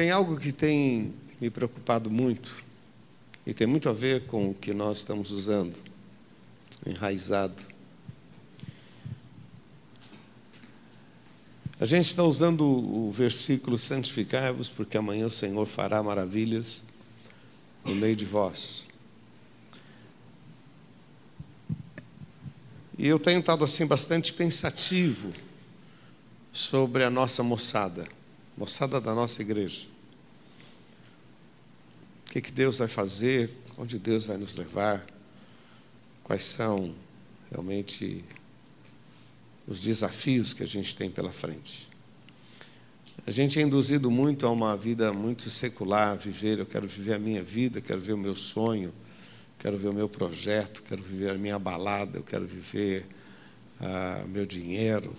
Tem algo que tem me preocupado muito e tem muito a ver com o que nós estamos usando, enraizado. A gente está usando o versículo santificai-vos, porque amanhã o Senhor fará maravilhas no meio de vós. E eu tenho estado assim bastante pensativo sobre a nossa moçada, moçada da nossa igreja. O que, que Deus vai fazer? Onde Deus vai nos levar? Quais são realmente os desafios que a gente tem pela frente? A gente é induzido muito a uma vida muito secular, viver, eu quero viver a minha vida, quero ver o meu sonho, quero ver o meu projeto, quero viver a minha balada, eu quero viver o uh, meu dinheiro.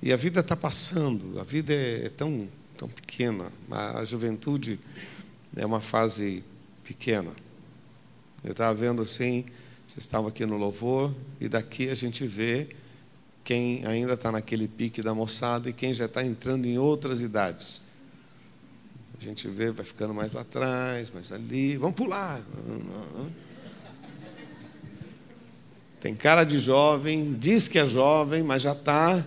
E a vida está passando, a vida é, é tão, tão pequena, a juventude é uma fase pequena. Eu estava vendo assim, vocês estavam aqui no louvor, e daqui a gente vê quem ainda está naquele pique da moçada e quem já está entrando em outras idades. A gente vê, vai ficando mais lá atrás, mais ali, vamos pular. Tem cara de jovem, diz que é jovem, mas já está.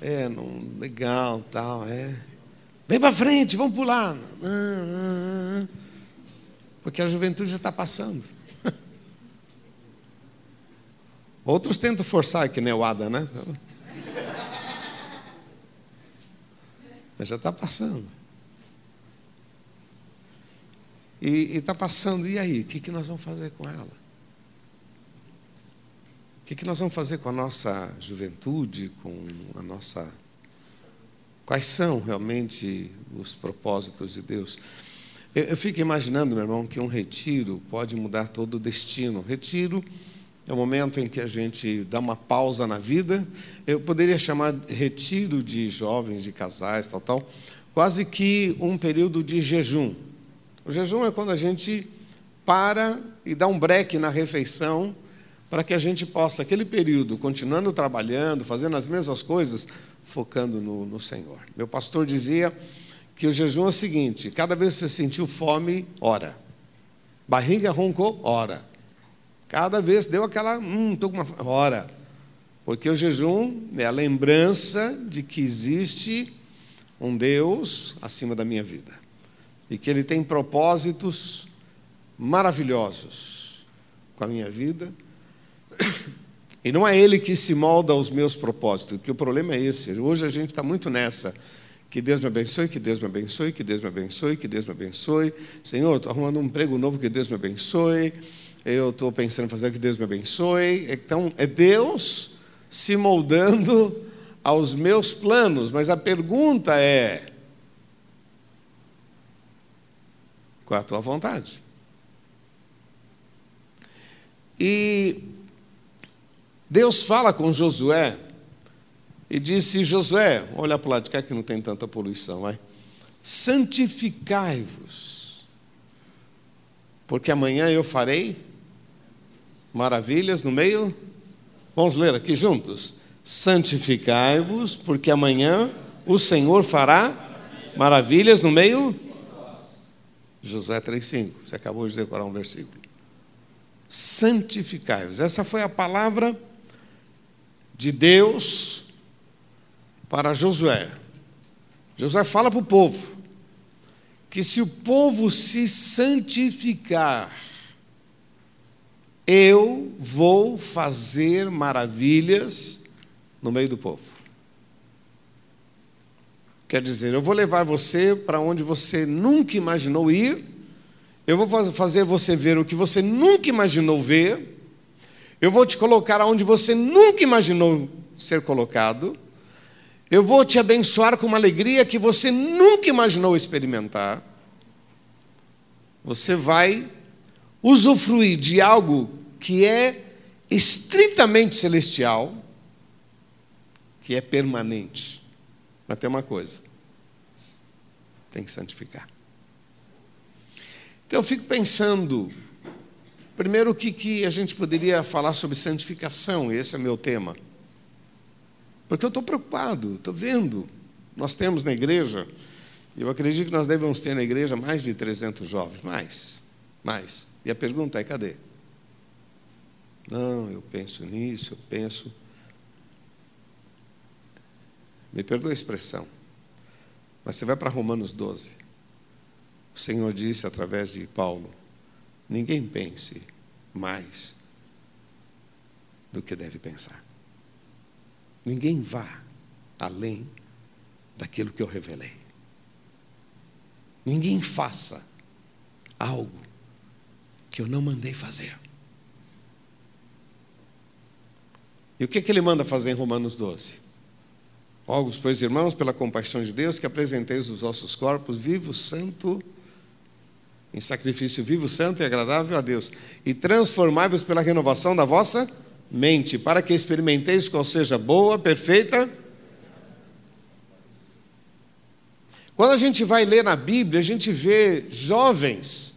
É, não, legal, tal, é. Vem para frente, vamos pular. Porque a juventude já está passando. Outros tentam forçar, que nem o Ada, né? Mas já está passando. E está passando, e aí? O que, que nós vamos fazer com ela? O que, que nós vamos fazer com a nossa juventude, com a nossa Quais são realmente os propósitos de Deus? Eu, eu fico imaginando, meu irmão, que um retiro pode mudar todo o destino. Retiro é o momento em que a gente dá uma pausa na vida. Eu poderia chamar retiro de jovens, de casais, tal, tal, quase que um período de jejum. O jejum é quando a gente para e dá um break na refeição para que a gente possa, aquele período, continuando trabalhando, fazendo as mesmas coisas, focando no, no Senhor. Meu pastor dizia que o jejum é o seguinte: cada vez que você sentiu fome, ora. Barriga roncou, ora. Cada vez deu aquela, hum, estou com uma. Ora. Porque o jejum é a lembrança de que existe um Deus acima da minha vida. E que Ele tem propósitos maravilhosos com a minha vida e não é ele que se molda aos meus propósitos, que o problema é esse. Hoje a gente está muito nessa. Que Deus me abençoe, que Deus me abençoe, que Deus me abençoe, que Deus me abençoe. Senhor, estou arrumando um emprego novo, que Deus me abençoe. Eu estou pensando em fazer que Deus me abençoe. Então, é Deus se moldando aos meus planos. Mas a pergunta é: qual é a tua vontade? E Deus fala com Josué e disse: Josué, olha para lado de cá que não tem tanta poluição, vai. Santificai-vos, porque amanhã eu farei maravilhas no meio. Vamos ler aqui juntos. Santificai-vos, porque amanhã o Senhor fará maravilhas no meio. Josué 3,5. Você acabou de decorar um versículo. Santificai-vos. Essa foi a palavra de Deus para Josué. Josué fala para o povo que se o povo se santificar, eu vou fazer maravilhas no meio do povo. Quer dizer, eu vou levar você para onde você nunca imaginou ir, eu vou fazer você ver o que você nunca imaginou ver, eu vou te colocar aonde você nunca imaginou ser colocado. Eu vou te abençoar com uma alegria que você nunca imaginou experimentar. Você vai usufruir de algo que é estritamente celestial, que é permanente. Mas tem uma coisa: tem que santificar. Então eu fico pensando, Primeiro, o que, que a gente poderia falar sobre santificação? Esse é meu tema. Porque eu estou preocupado, estou vendo. Nós temos na igreja Eu acredito que nós devemos ter na igreja mais de 300 jovens, mais, mais. E a pergunta é: cadê? Não, eu penso nisso, eu penso. Me perdoe a expressão, mas você vai para Romanos 12. O Senhor disse através de Paulo: ninguém pense mais do que deve pensar. Ninguém vá além daquilo que eu revelei. Ninguém faça algo que eu não mandei fazer. E o que, que ele manda fazer em Romanos 12? Ogos, pois, irmãos, pela compaixão de Deus, que apresenteis os vossos corpos vivos, santo, em sacrifício vivo, santo e agradável a Deus, e transformai-vos pela renovação da vossa mente, para que experimenteis qual seja boa, perfeita Quando a gente vai ler na Bíblia, a gente vê jovens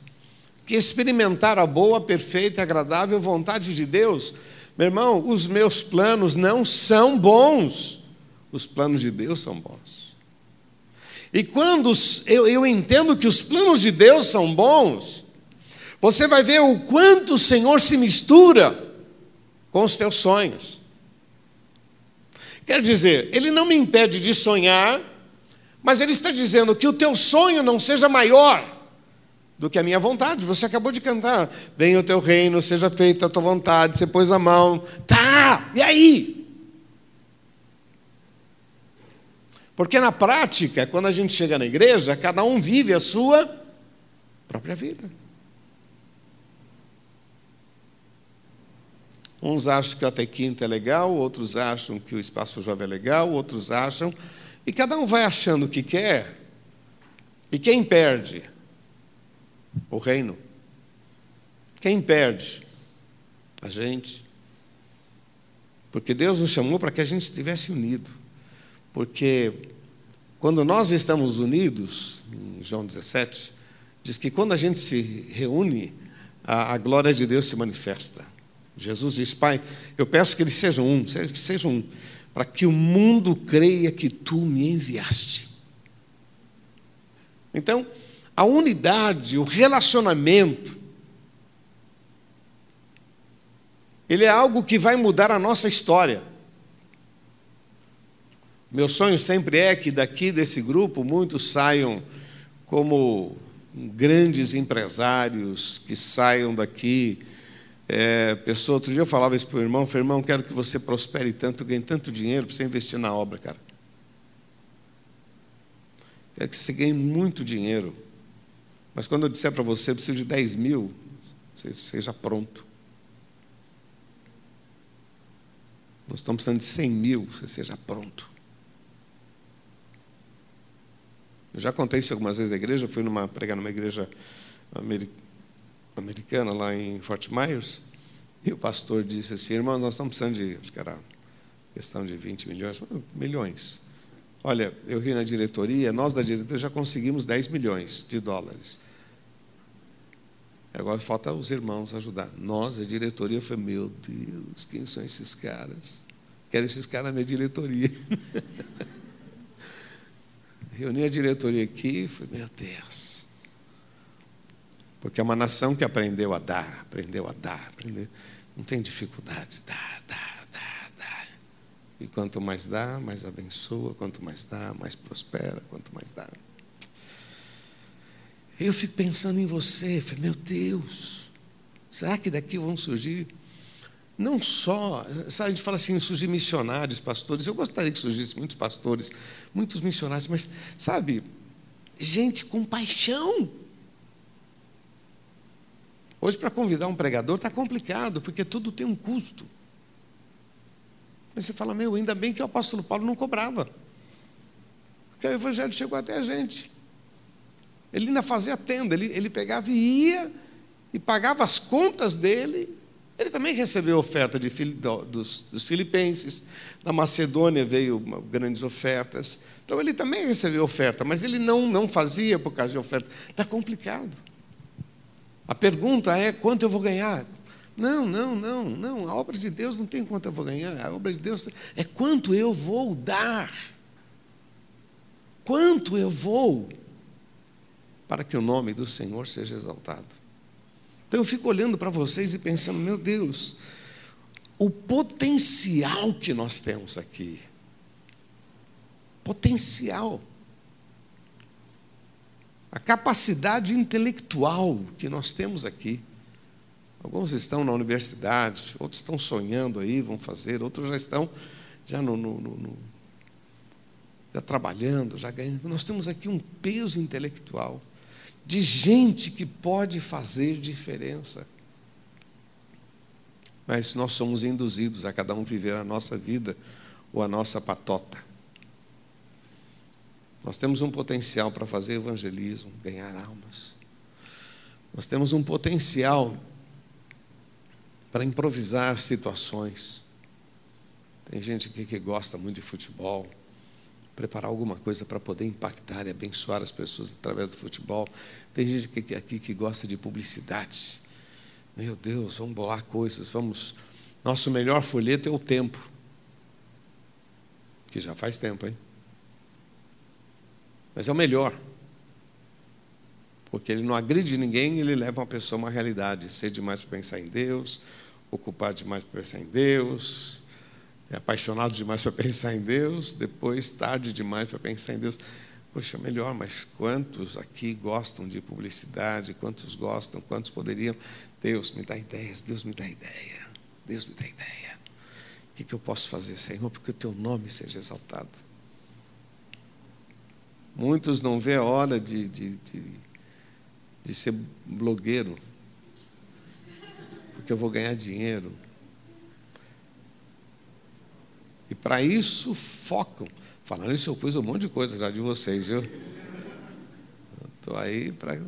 que experimentaram a boa, perfeita e agradável vontade de Deus. Meu irmão, os meus planos não são bons, os planos de Deus são bons. E quando eu, eu entendo que os planos de Deus são bons, você vai ver o quanto o Senhor se mistura com os teus sonhos. Quer dizer, Ele não me impede de sonhar, mas ele está dizendo que o teu sonho não seja maior do que a minha vontade. Você acabou de cantar. Venha o teu reino, seja feita a tua vontade. Você pôs a mão. Tá, e aí? Porque na prática, quando a gente chega na igreja, cada um vive a sua própria vida. Uns acham que até quinta é legal, outros acham que o espaço jovem é legal, outros acham e cada um vai achando o que quer. E quem perde? O reino. Quem perde? A gente. Porque Deus nos chamou para que a gente estivesse unido. Porque quando nós estamos unidos, em João 17, diz que quando a gente se reúne, a, a glória de Deus se manifesta. Jesus diz, Pai, eu peço que eles sejam um, que sejam um para que o mundo creia que tu me enviaste. Então, a unidade, o relacionamento, ele é algo que vai mudar a nossa história. Meu sonho sempre é que daqui desse grupo muitos saiam como grandes empresários, que saiam daqui é, pessoa, outro dia eu falava isso para o irmão, falei, irmão, quero que você prospere tanto, ganhe tanto dinheiro para você investir na obra, cara. Quero que você ganhe muito dinheiro. Mas quando eu disser para você, eu preciso de 10 mil, você seja pronto. Nós estamos precisando de 100 mil, você seja pronto. Eu já contei isso algumas vezes na igreja, eu fui numa, pregar numa igreja americana lá em Fort Myers, e o pastor disse assim, irmão, nós estamos precisando de, acho que era questão de 20 milhões, milhões. Olha, eu ri na diretoria, nós da diretoria já conseguimos 10 milhões de dólares. Agora falta os irmãos ajudar. Nós, a diretoria, falei, meu Deus, quem são esses caras? Quero esses caras na minha diretoria. Reuni a diretoria aqui, falei, meu Deus. Porque é uma nação que aprendeu a dar, aprendeu a dar, aprendeu, não tem dificuldade, dar, dar, dar, dar. E quanto mais dá, mais abençoa, quanto mais dá, mais prospera, quanto mais dá. Eu fico pensando em você, falei, meu Deus, será que daqui vão surgir não só, sabe, a gente fala assim, surgir missionários, pastores, eu gostaria que surgissem muitos pastores, muitos missionários, mas, sabe, gente com paixão, Hoje, para convidar um pregador, está complicado, porque tudo tem um custo. Mas você fala, meu, ainda bem que o apóstolo Paulo não cobrava. Porque o evangelho chegou até a gente. Ele ainda fazia tenda, ele, ele pegava e ia e pagava as contas dele. Ele também recebeu oferta de, dos, dos filipenses. Da Macedônia veio grandes ofertas. Então ele também recebeu oferta, mas ele não, não fazia por causa de oferta. Está complicado. A pergunta é: quanto eu vou ganhar? Não, não, não, não. A obra de Deus não tem quanto eu vou ganhar. A obra de Deus é quanto eu vou dar. Quanto eu vou para que o nome do Senhor seja exaltado. Então eu fico olhando para vocês e pensando, meu Deus, o potencial que nós temos aqui. Potencial. A capacidade intelectual que nós temos aqui. Alguns estão na universidade, outros estão sonhando aí, vão fazer, outros já estão já no, no, no, no já trabalhando, já ganhando. Nós temos aqui um peso intelectual de gente que pode fazer diferença. Mas nós somos induzidos a cada um viver a nossa vida ou a nossa patota. Nós temos um potencial para fazer evangelismo, ganhar almas. Nós temos um potencial para improvisar situações. Tem gente aqui que gosta muito de futebol, preparar alguma coisa para poder impactar e abençoar as pessoas através do futebol. Tem gente aqui que gosta de publicidade. Meu Deus, vamos bolar coisas, vamos. Nosso melhor folheto é o tempo. Que já faz tempo, hein? Mas é o melhor. Porque ele não agride ninguém, ele leva uma pessoa a uma realidade. Ser demais para pensar em Deus, ocupado demais para pensar em Deus, é apaixonado demais para pensar em Deus, depois tarde demais para pensar em Deus. Poxa, melhor, mas quantos aqui gostam de publicidade? Quantos gostam? Quantos poderiam? Deus me dá ideias, Deus me dá ideia, Deus me dá ideia. O que, que eu posso fazer, Senhor, porque o teu nome seja exaltado? Muitos não vê a hora de, de, de, de ser blogueiro, porque eu vou ganhar dinheiro. E para isso focam. Falando isso, eu pus um monte de coisa já de vocês, viu? Estou aí para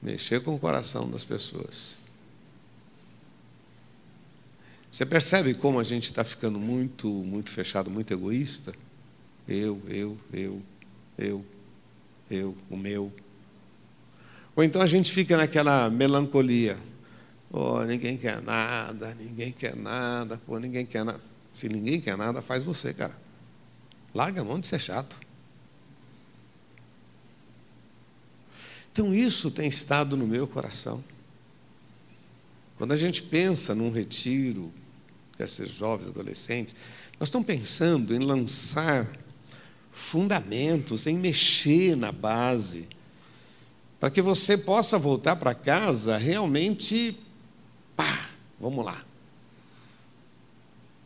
mexer com o coração das pessoas. Você percebe como a gente está ficando muito, muito fechado, muito egoísta? Eu, eu, eu, eu, eu, o meu. Ou então a gente fica naquela melancolia. Oh, ninguém quer nada, ninguém quer nada, pô, ninguém quer nada. Se ninguém quer nada, faz você, cara. Larga a mão de ser chato. Então isso tem estado no meu coração. Quando a gente pensa num retiro, quer ser jovens, adolescentes, nós estamos pensando em lançar fundamentos, em mexer na base, para que você possa voltar para casa realmente, pá, vamos lá.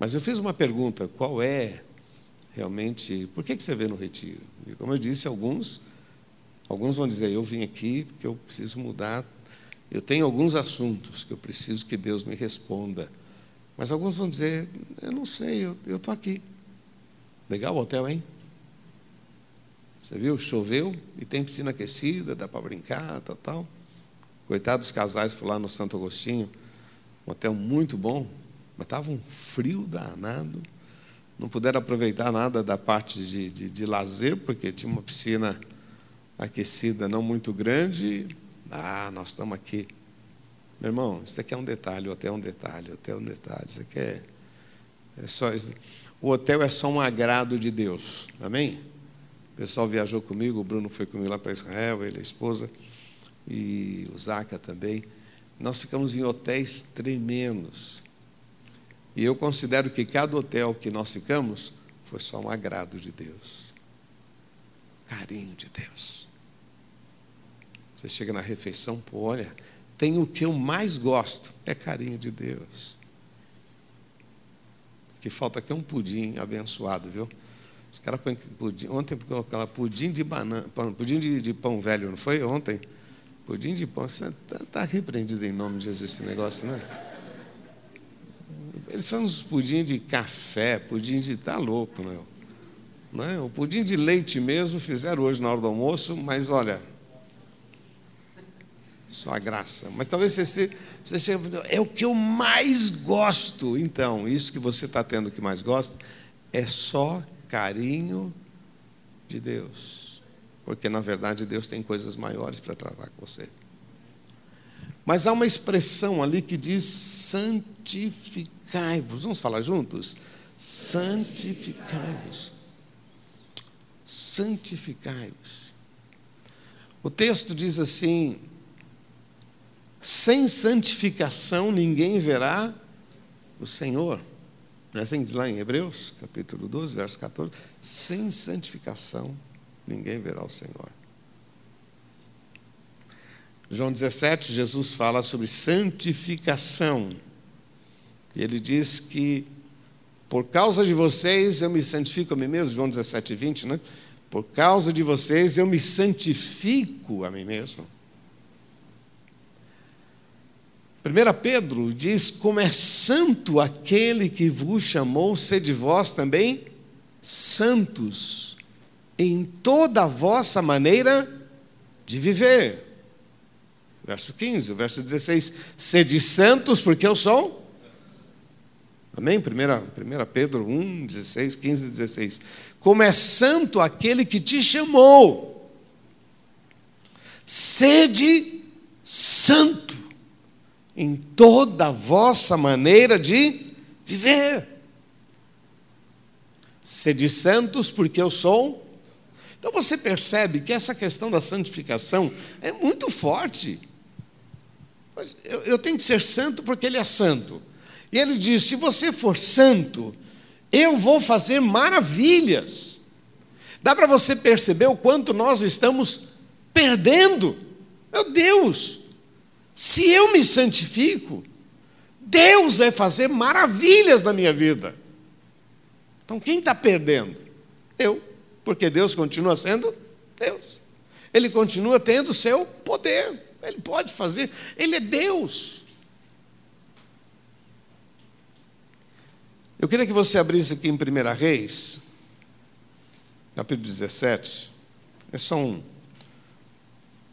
Mas eu fiz uma pergunta: qual é realmente, por que, que você vê no retiro? E como eu disse, alguns, alguns vão dizer: eu vim aqui porque eu preciso mudar, eu tenho alguns assuntos que eu preciso que Deus me responda. Mas alguns vão dizer: eu não sei, eu estou aqui. Legal o hotel, hein? Você viu? Choveu e tem piscina aquecida, dá para brincar, tal, tal. Coitado dos casais, fui lá no Santo Agostinho, um hotel muito bom, mas estava um frio danado. Não puderam aproveitar nada da parte de, de, de lazer, porque tinha uma piscina aquecida não muito grande. Ah, nós estamos aqui. Meu irmão, isso aqui é um detalhe, o hotel é um detalhe, o hotel é um detalhe. Isso aqui é, é só. O hotel é só um agrado de Deus. Amém? O pessoal viajou comigo, o Bruno foi comigo lá para Israel, ele, a esposa, e o Zaca também. Nós ficamos em hotéis tremendos. E eu considero que cada hotel que nós ficamos foi só um agrado de Deus. Carinho de Deus. Você chega na refeição, pô, olha, tem o que eu mais gosto, é carinho de Deus. Que falta aqui um pudim abençoado, viu? Os caras põem pudim. Ontem aquela pudim de banana, pudim de, de, pão velho, não foi? Ontem? Pudim de pão. Você está tá repreendido em nome de Jesus esse negócio, não é? Eles fazem uns pudim de café, pudim de. Tá louco, meu. Não é? O pudim de leite mesmo fizeram hoje na hora do almoço, mas olha. Só a graça. Mas talvez você, você chegue, é o que eu mais gosto. Então, isso que você está tendo que mais gosta é só carinho de Deus. Porque, na verdade, Deus tem coisas maiores para tratar com você. Mas há uma expressão ali que diz santificai-vos. Vamos falar juntos? Santificai-vos. Santificai-vos. O texto diz assim: sem santificação ninguém verá o Senhor. Não é assim diz lá em Hebreus, capítulo 12, verso 14? Sem santificação ninguém verá o Senhor. João 17, Jesus fala sobre santificação. E ele diz que por causa de vocês eu me santifico a mim mesmo, João 17, 20, né? Por causa de vocês eu me santifico a mim mesmo. 1 Pedro diz: Como é santo aquele que vos chamou, sede vós também santos em toda a vossa maneira de viver. Verso 15, o verso 16: Sede santos, porque eu sou Amém? 1, 1 Pedro 1, 16, 15 e 16. Como é santo aquele que te chamou, sede santo em toda a vossa maneira de viver. Sede santos, porque eu sou. Então você percebe que essa questão da santificação é muito forte. Eu, eu tenho que ser santo porque ele é santo. E ele diz: se você for santo, eu vou fazer maravilhas. Dá para você perceber o quanto nós estamos perdendo. Meu Deus, se eu me santifico, Deus vai fazer maravilhas na minha vida. Então quem está perdendo? Eu, porque Deus continua sendo Deus. Ele continua tendo o seu poder. Ele pode fazer, ele é Deus. Eu queria que você abrisse aqui em 1 Reis, capítulo 17. É só um,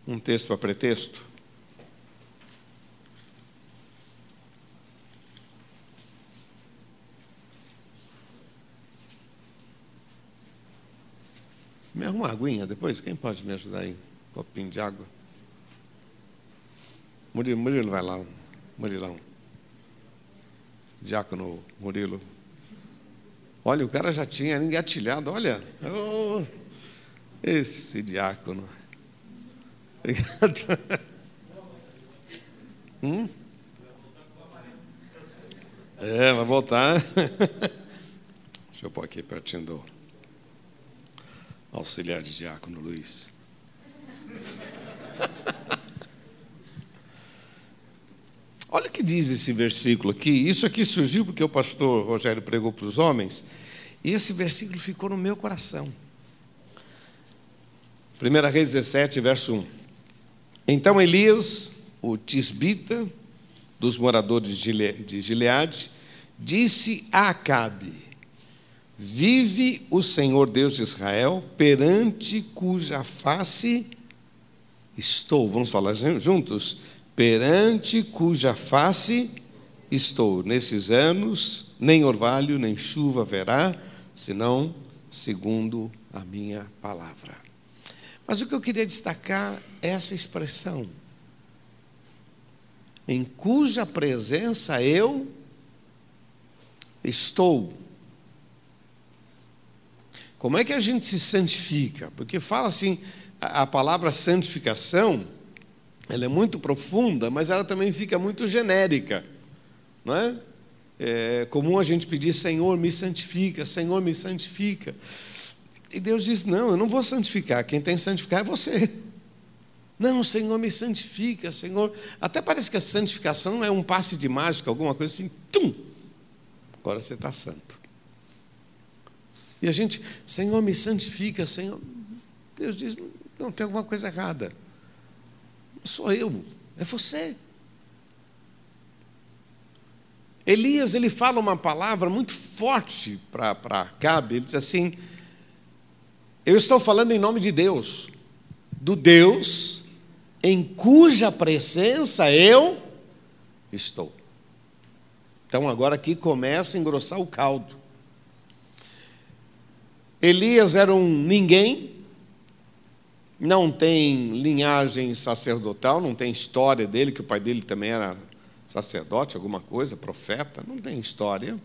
um texto a pretexto. Me arruma uma aguinha depois? Quem pode me ajudar aí? Um copinho de água. Murilo, Murilo vai lá. Murilão. Diácono Murilo. Olha, o cara já tinha engatilhado, olha. Oh, esse diácono. Obrigado. Hum? É, vai voltar. Deixa eu pôr aqui pertinho do auxiliar de diácono Luiz. Olha o que diz esse versículo aqui. Isso aqui surgiu porque o pastor Rogério pregou para os homens, e esse versículo ficou no meu coração. 1 Reis 17, verso 1. Então Elias, o tisbita dos moradores de Gileade, disse a Acabe: Vive o Senhor Deus de Israel, perante cuja face estou. Vamos falar juntos? Perante cuja face estou. Nesses anos, nem orvalho, nem chuva haverá, senão segundo a minha palavra. Mas o que eu queria destacar é essa expressão, em cuja presença eu estou. Como é que a gente se santifica? Porque fala assim, a palavra santificação ela é muito profunda, mas ela também fica muito genérica. Não é? é comum a gente pedir, Senhor, me santifica, Senhor, me santifica. E Deus diz: Não, eu não vou santificar, quem tem que santificar é você. Não, Senhor, me santifica, Senhor. Até parece que a santificação é um passe de mágica, alguma coisa assim, tum! Agora você está santo. E a gente, Senhor, me santifica, Senhor. Deus diz: Não, tem alguma coisa errada sou eu, é você. Elias ele fala uma palavra muito forte para Cabe. Ele diz assim: Eu estou falando em nome de Deus, do Deus em cuja presença eu estou. Então agora aqui começa a engrossar o caldo. Elias era um ninguém, não tem linhagem sacerdotal, não tem história dele, que o pai dele também era sacerdote, alguma coisa, profeta, não tem história.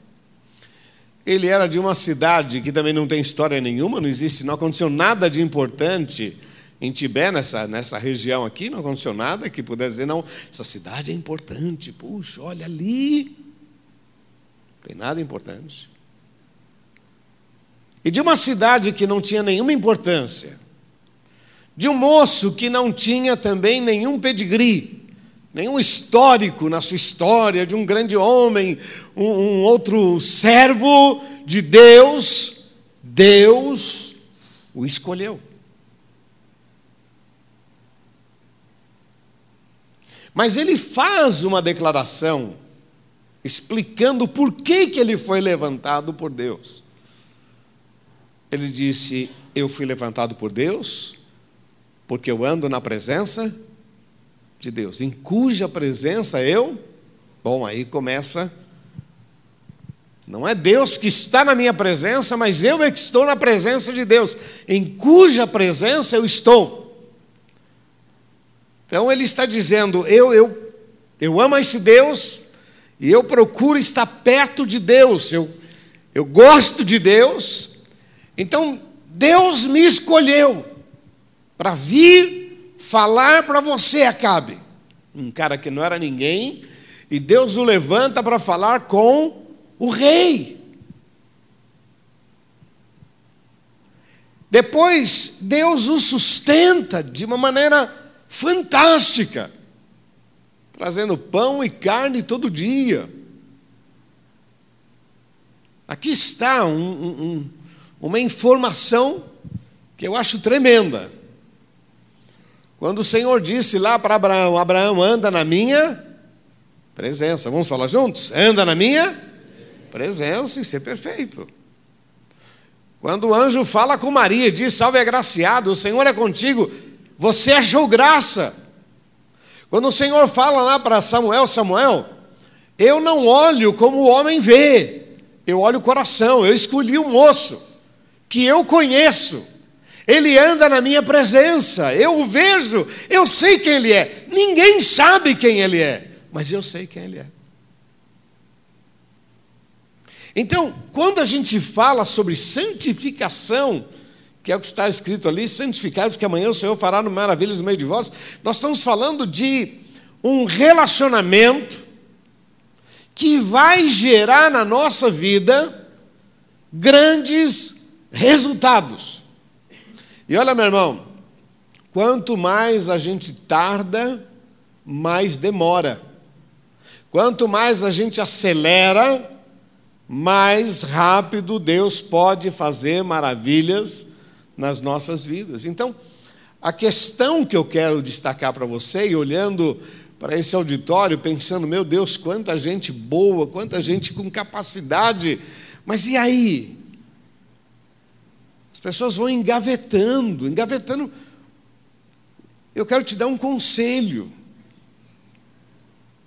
Ele era de uma cidade que também não tem história nenhuma, não existe, não aconteceu nada de importante em Tibé, nessa, nessa região aqui, não aconteceu nada que pudesse dizer, não, essa cidade é importante, puxa, olha ali. Não tem nada importante. E de uma cidade que não tinha nenhuma importância, de um moço que não tinha também nenhum pedigree, nenhum histórico na sua história, de um grande homem, um, um outro servo de Deus, Deus o escolheu. Mas ele faz uma declaração explicando por que, que ele foi levantado por Deus. Ele disse: Eu fui levantado por Deus porque eu ando na presença de Deus, em cuja presença eu. Bom, aí começa. Não é Deus que está na minha presença, mas eu é que estou na presença de Deus, em cuja presença eu estou. Então ele está dizendo: eu, eu, eu amo esse Deus e eu procuro estar perto de Deus, eu, eu gosto de Deus, então Deus me escolheu para vir falar para você, Acabe. Um cara que não era ninguém, e Deus o levanta para falar com o rei. Depois, Deus o sustenta de uma maneira fantástica, trazendo pão e carne todo dia. Aqui está um, um, uma informação que eu acho tremenda. Quando o Senhor disse lá para Abraão: Abraão, anda na minha presença. Vamos falar juntos? Anda na minha presença e ser perfeito. Quando o anjo fala com Maria e diz: Salve agraciado, o Senhor é contigo você achou graça. Quando o Senhor fala lá para Samuel, Samuel, eu não olho como o homem vê, eu olho o coração. Eu escolhi um moço que eu conheço. Ele anda na minha presença, eu o vejo, eu sei quem ele é. Ninguém sabe quem ele é, mas eu sei quem ele é. Então, quando a gente fala sobre santificação, que é o que está escrito ali, santificados, que amanhã o Senhor fará maravilhas no meio de vós. Nós estamos falando de um relacionamento que vai gerar na nossa vida grandes resultados. E olha, meu irmão, quanto mais a gente tarda, mais demora. Quanto mais a gente acelera, mais rápido Deus pode fazer maravilhas nas nossas vidas. Então, a questão que eu quero destacar para você, e olhando para esse auditório, pensando, meu Deus, quanta gente boa, quanta gente com capacidade, mas e aí? As pessoas vão engavetando, engavetando. Eu quero te dar um conselho.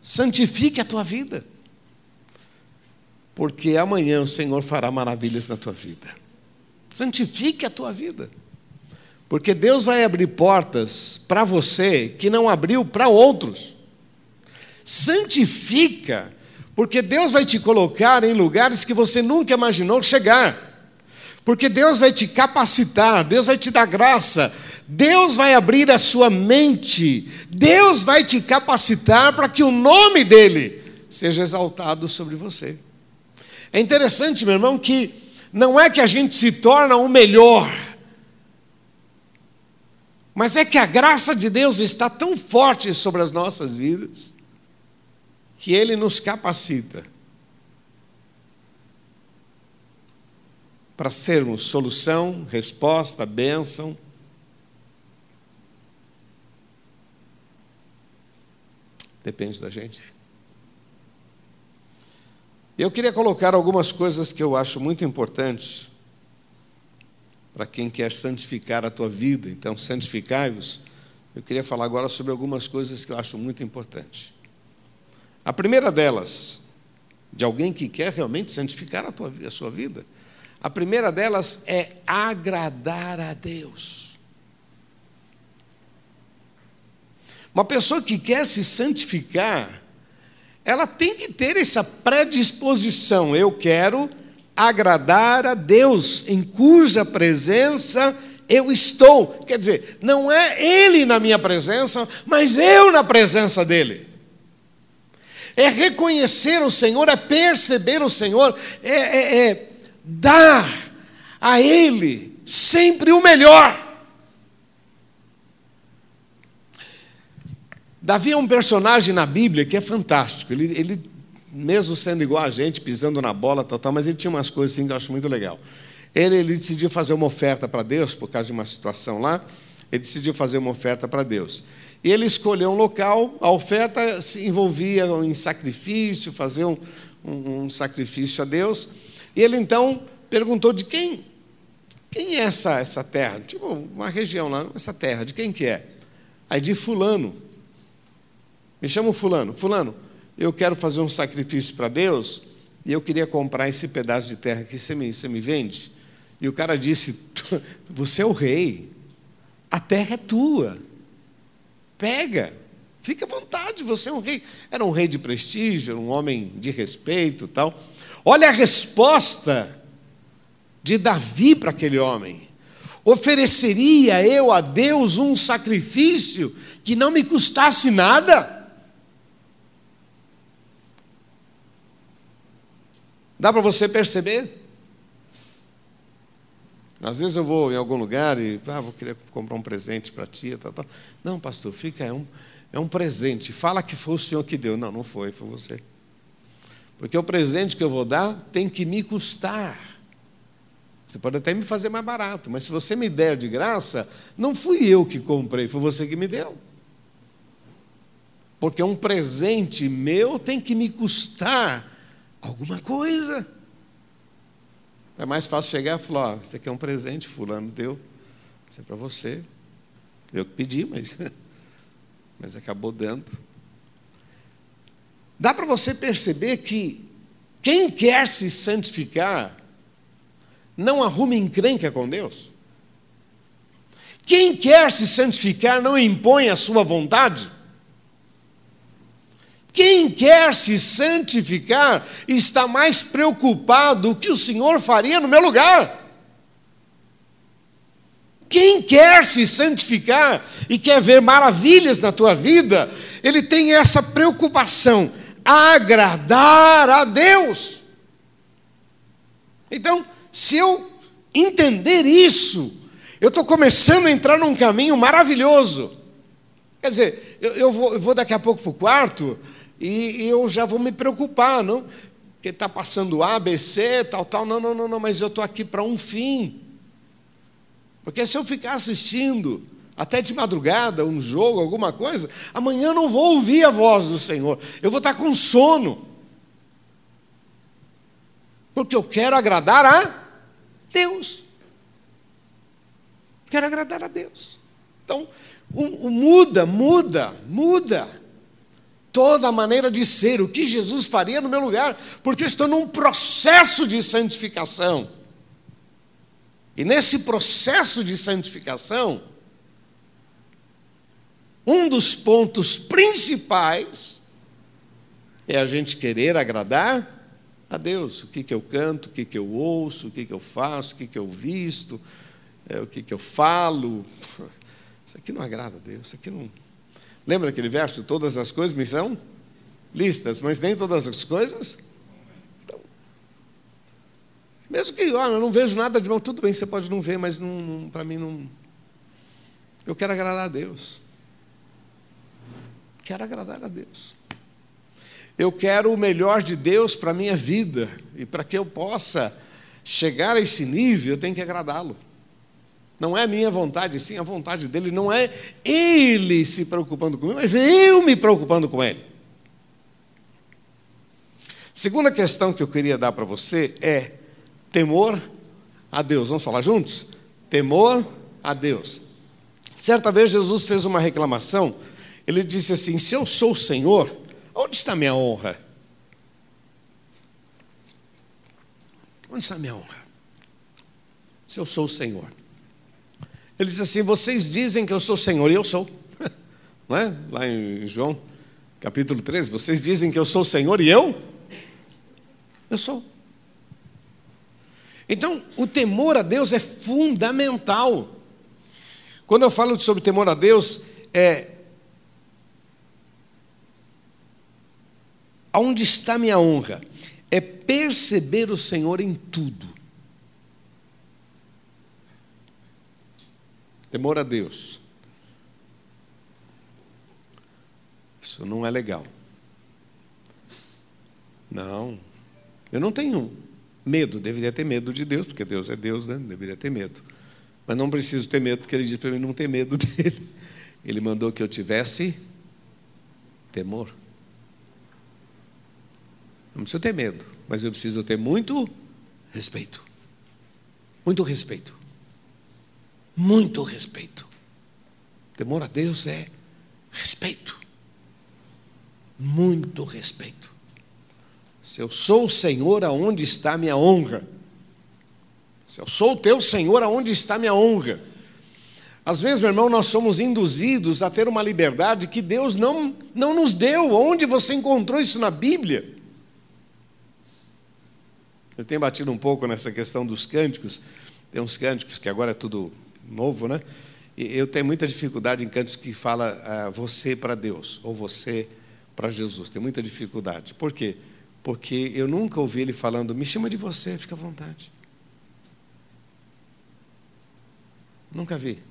Santifique a tua vida. Porque amanhã o Senhor fará maravilhas na tua vida. Santifique a tua vida. Porque Deus vai abrir portas para você que não abriu para outros. Santifica, porque Deus vai te colocar em lugares que você nunca imaginou chegar. Porque Deus vai te capacitar, Deus vai te dar graça, Deus vai abrir a sua mente, Deus vai te capacitar para que o nome dele seja exaltado sobre você. É interessante, meu irmão, que não é que a gente se torna o melhor, mas é que a graça de Deus está tão forte sobre as nossas vidas, que Ele nos capacita para sermos solução, resposta, bênção. Depende da gente. Eu queria colocar algumas coisas que eu acho muito importantes para quem quer santificar a tua vida. Então, santificai-vos. Eu queria falar agora sobre algumas coisas que eu acho muito importantes. A primeira delas, de alguém que quer realmente santificar a, tua, a sua vida, a primeira delas é agradar a Deus. Uma pessoa que quer se santificar, ela tem que ter essa predisposição. Eu quero agradar a Deus, em cuja presença eu estou. Quer dizer, não é Ele na minha presença, mas eu na presença dEle. É reconhecer o Senhor, é perceber o Senhor, é, é, é dar a Ele sempre o melhor. Davi é um personagem na Bíblia que é fantástico. Ele, ele mesmo sendo igual a gente, pisando na bola, tal, tal, mas ele tinha umas coisas assim que eu acho muito legal. Ele, ele decidiu fazer uma oferta para Deus, por causa de uma situação lá, ele decidiu fazer uma oferta para Deus. E ele escolheu um local, a oferta se envolvia em sacrifício, fazer um, um, um sacrifício a Deus. E ele então perguntou de quem, quem é essa, essa terra? Tipo, uma região lá, essa terra, de quem que é? Aí de fulano. Me chama o fulano. Fulano, eu quero fazer um sacrifício para Deus e eu queria comprar esse pedaço de terra que você me, você me vende. E o cara disse: Você é o rei, a terra é tua, pega, fica à vontade, você é um rei. Era um rei de prestígio, um homem de respeito tal. Olha a resposta de Davi para aquele homem. Ofereceria eu a Deus um sacrifício que não me custasse nada? Dá para você perceber? Às vezes eu vou em algum lugar e ah, vou querer comprar um presente para a tia. Tal, tal. Não, pastor, fica, é um, é um presente. Fala que foi o senhor que deu. Não, não foi, foi você. Porque o presente que eu vou dar tem que me custar. Você pode até me fazer mais barato, mas se você me der de graça, não fui eu que comprei, foi você que me deu. Porque um presente meu tem que me custar alguma coisa. É mais fácil chegar e falar: oh, isso aqui é um presente, Fulano deu, isso é para você. Eu que pedi, mas, mas acabou dando. Dá para você perceber que quem quer se santificar não arruma encrenca com Deus. Quem quer se santificar não impõe a sua vontade. Quem quer se santificar está mais preocupado o que o Senhor faria no meu lugar. Quem quer se santificar e quer ver maravilhas na tua vida, ele tem essa preocupação, agradar a Deus. Então, se eu entender isso, eu estou começando a entrar num caminho maravilhoso. Quer dizer, eu, eu, vou, eu vou daqui a pouco para o quarto, e, e eu já vou me preocupar, não? Porque está passando A, B, C, tal, tal. Não, não, não, não, mas eu estou aqui para um fim. Porque se eu ficar assistindo até de madrugada um jogo, alguma coisa, amanhã eu não vou ouvir a voz do Senhor. Eu vou estar com sono. Porque eu quero agradar a Deus. Quero agradar a Deus. Então, o, o muda, muda, muda toda a maneira de ser, o que Jesus faria no meu lugar, porque eu estou num processo de santificação. E nesse processo de santificação, um dos pontos principais é a gente querer agradar a Deus. O que, que eu canto, o que, que eu ouço, o que, que eu faço, o que, que eu visto, é, o que, que eu falo. Isso aqui não agrada a Deus, isso aqui não. Lembra aquele verso? Todas as coisas me são listas, mas nem todas as coisas. Então, mesmo que olha, eu não vejo nada de mal, tudo bem, você pode não ver, mas para mim não. Eu quero agradar a Deus. Quero agradar a Deus. Eu quero o melhor de Deus para a minha vida. E para que eu possa chegar a esse nível, eu tenho que agradá-lo. Não é a minha vontade, sim a vontade dele. Não é ele se preocupando comigo, mas eu me preocupando com ele. Segunda questão que eu queria dar para você é temor a Deus. Vamos falar juntos? Temor a Deus. Certa vez Jesus fez uma reclamação. Ele disse assim: Se eu sou o Senhor, onde está minha honra? Onde está minha honra? Se eu sou o Senhor. Ele diz assim: Vocês dizem que eu sou Senhor, e eu sou. Não é? Lá em João capítulo 13, vocês dizem que eu sou Senhor e eu? Eu sou. Então, o temor a Deus é fundamental. Quando eu falo sobre temor a Deus, é. Aonde está minha honra? É perceber o Senhor em tudo. Temor a Deus. Isso não é legal. Não. Eu não tenho medo, deveria ter medo de Deus, porque Deus é Deus, né? Deveria ter medo. Mas não preciso ter medo, porque ele disse para mim não ter medo dele. Ele mandou que eu tivesse temor. Não preciso ter medo, mas eu preciso ter muito respeito. Muito respeito. Muito respeito. Temor a Deus é respeito. Muito respeito. Se eu sou o Senhor, aonde está minha honra? Se eu sou o teu Senhor, aonde está minha honra? Às vezes, meu irmão, nós somos induzidos a ter uma liberdade que Deus não, não nos deu. Onde você encontrou isso na Bíblia? Eu tenho batido um pouco nessa questão dos cânticos. Tem uns cânticos que agora é tudo novo, né? E eu tenho muita dificuldade em cânticos que fala uh, você para Deus ou você para Jesus. Tem muita dificuldade. Por quê? Porque eu nunca ouvi ele falando, me chama de você, fica à vontade. Nunca vi.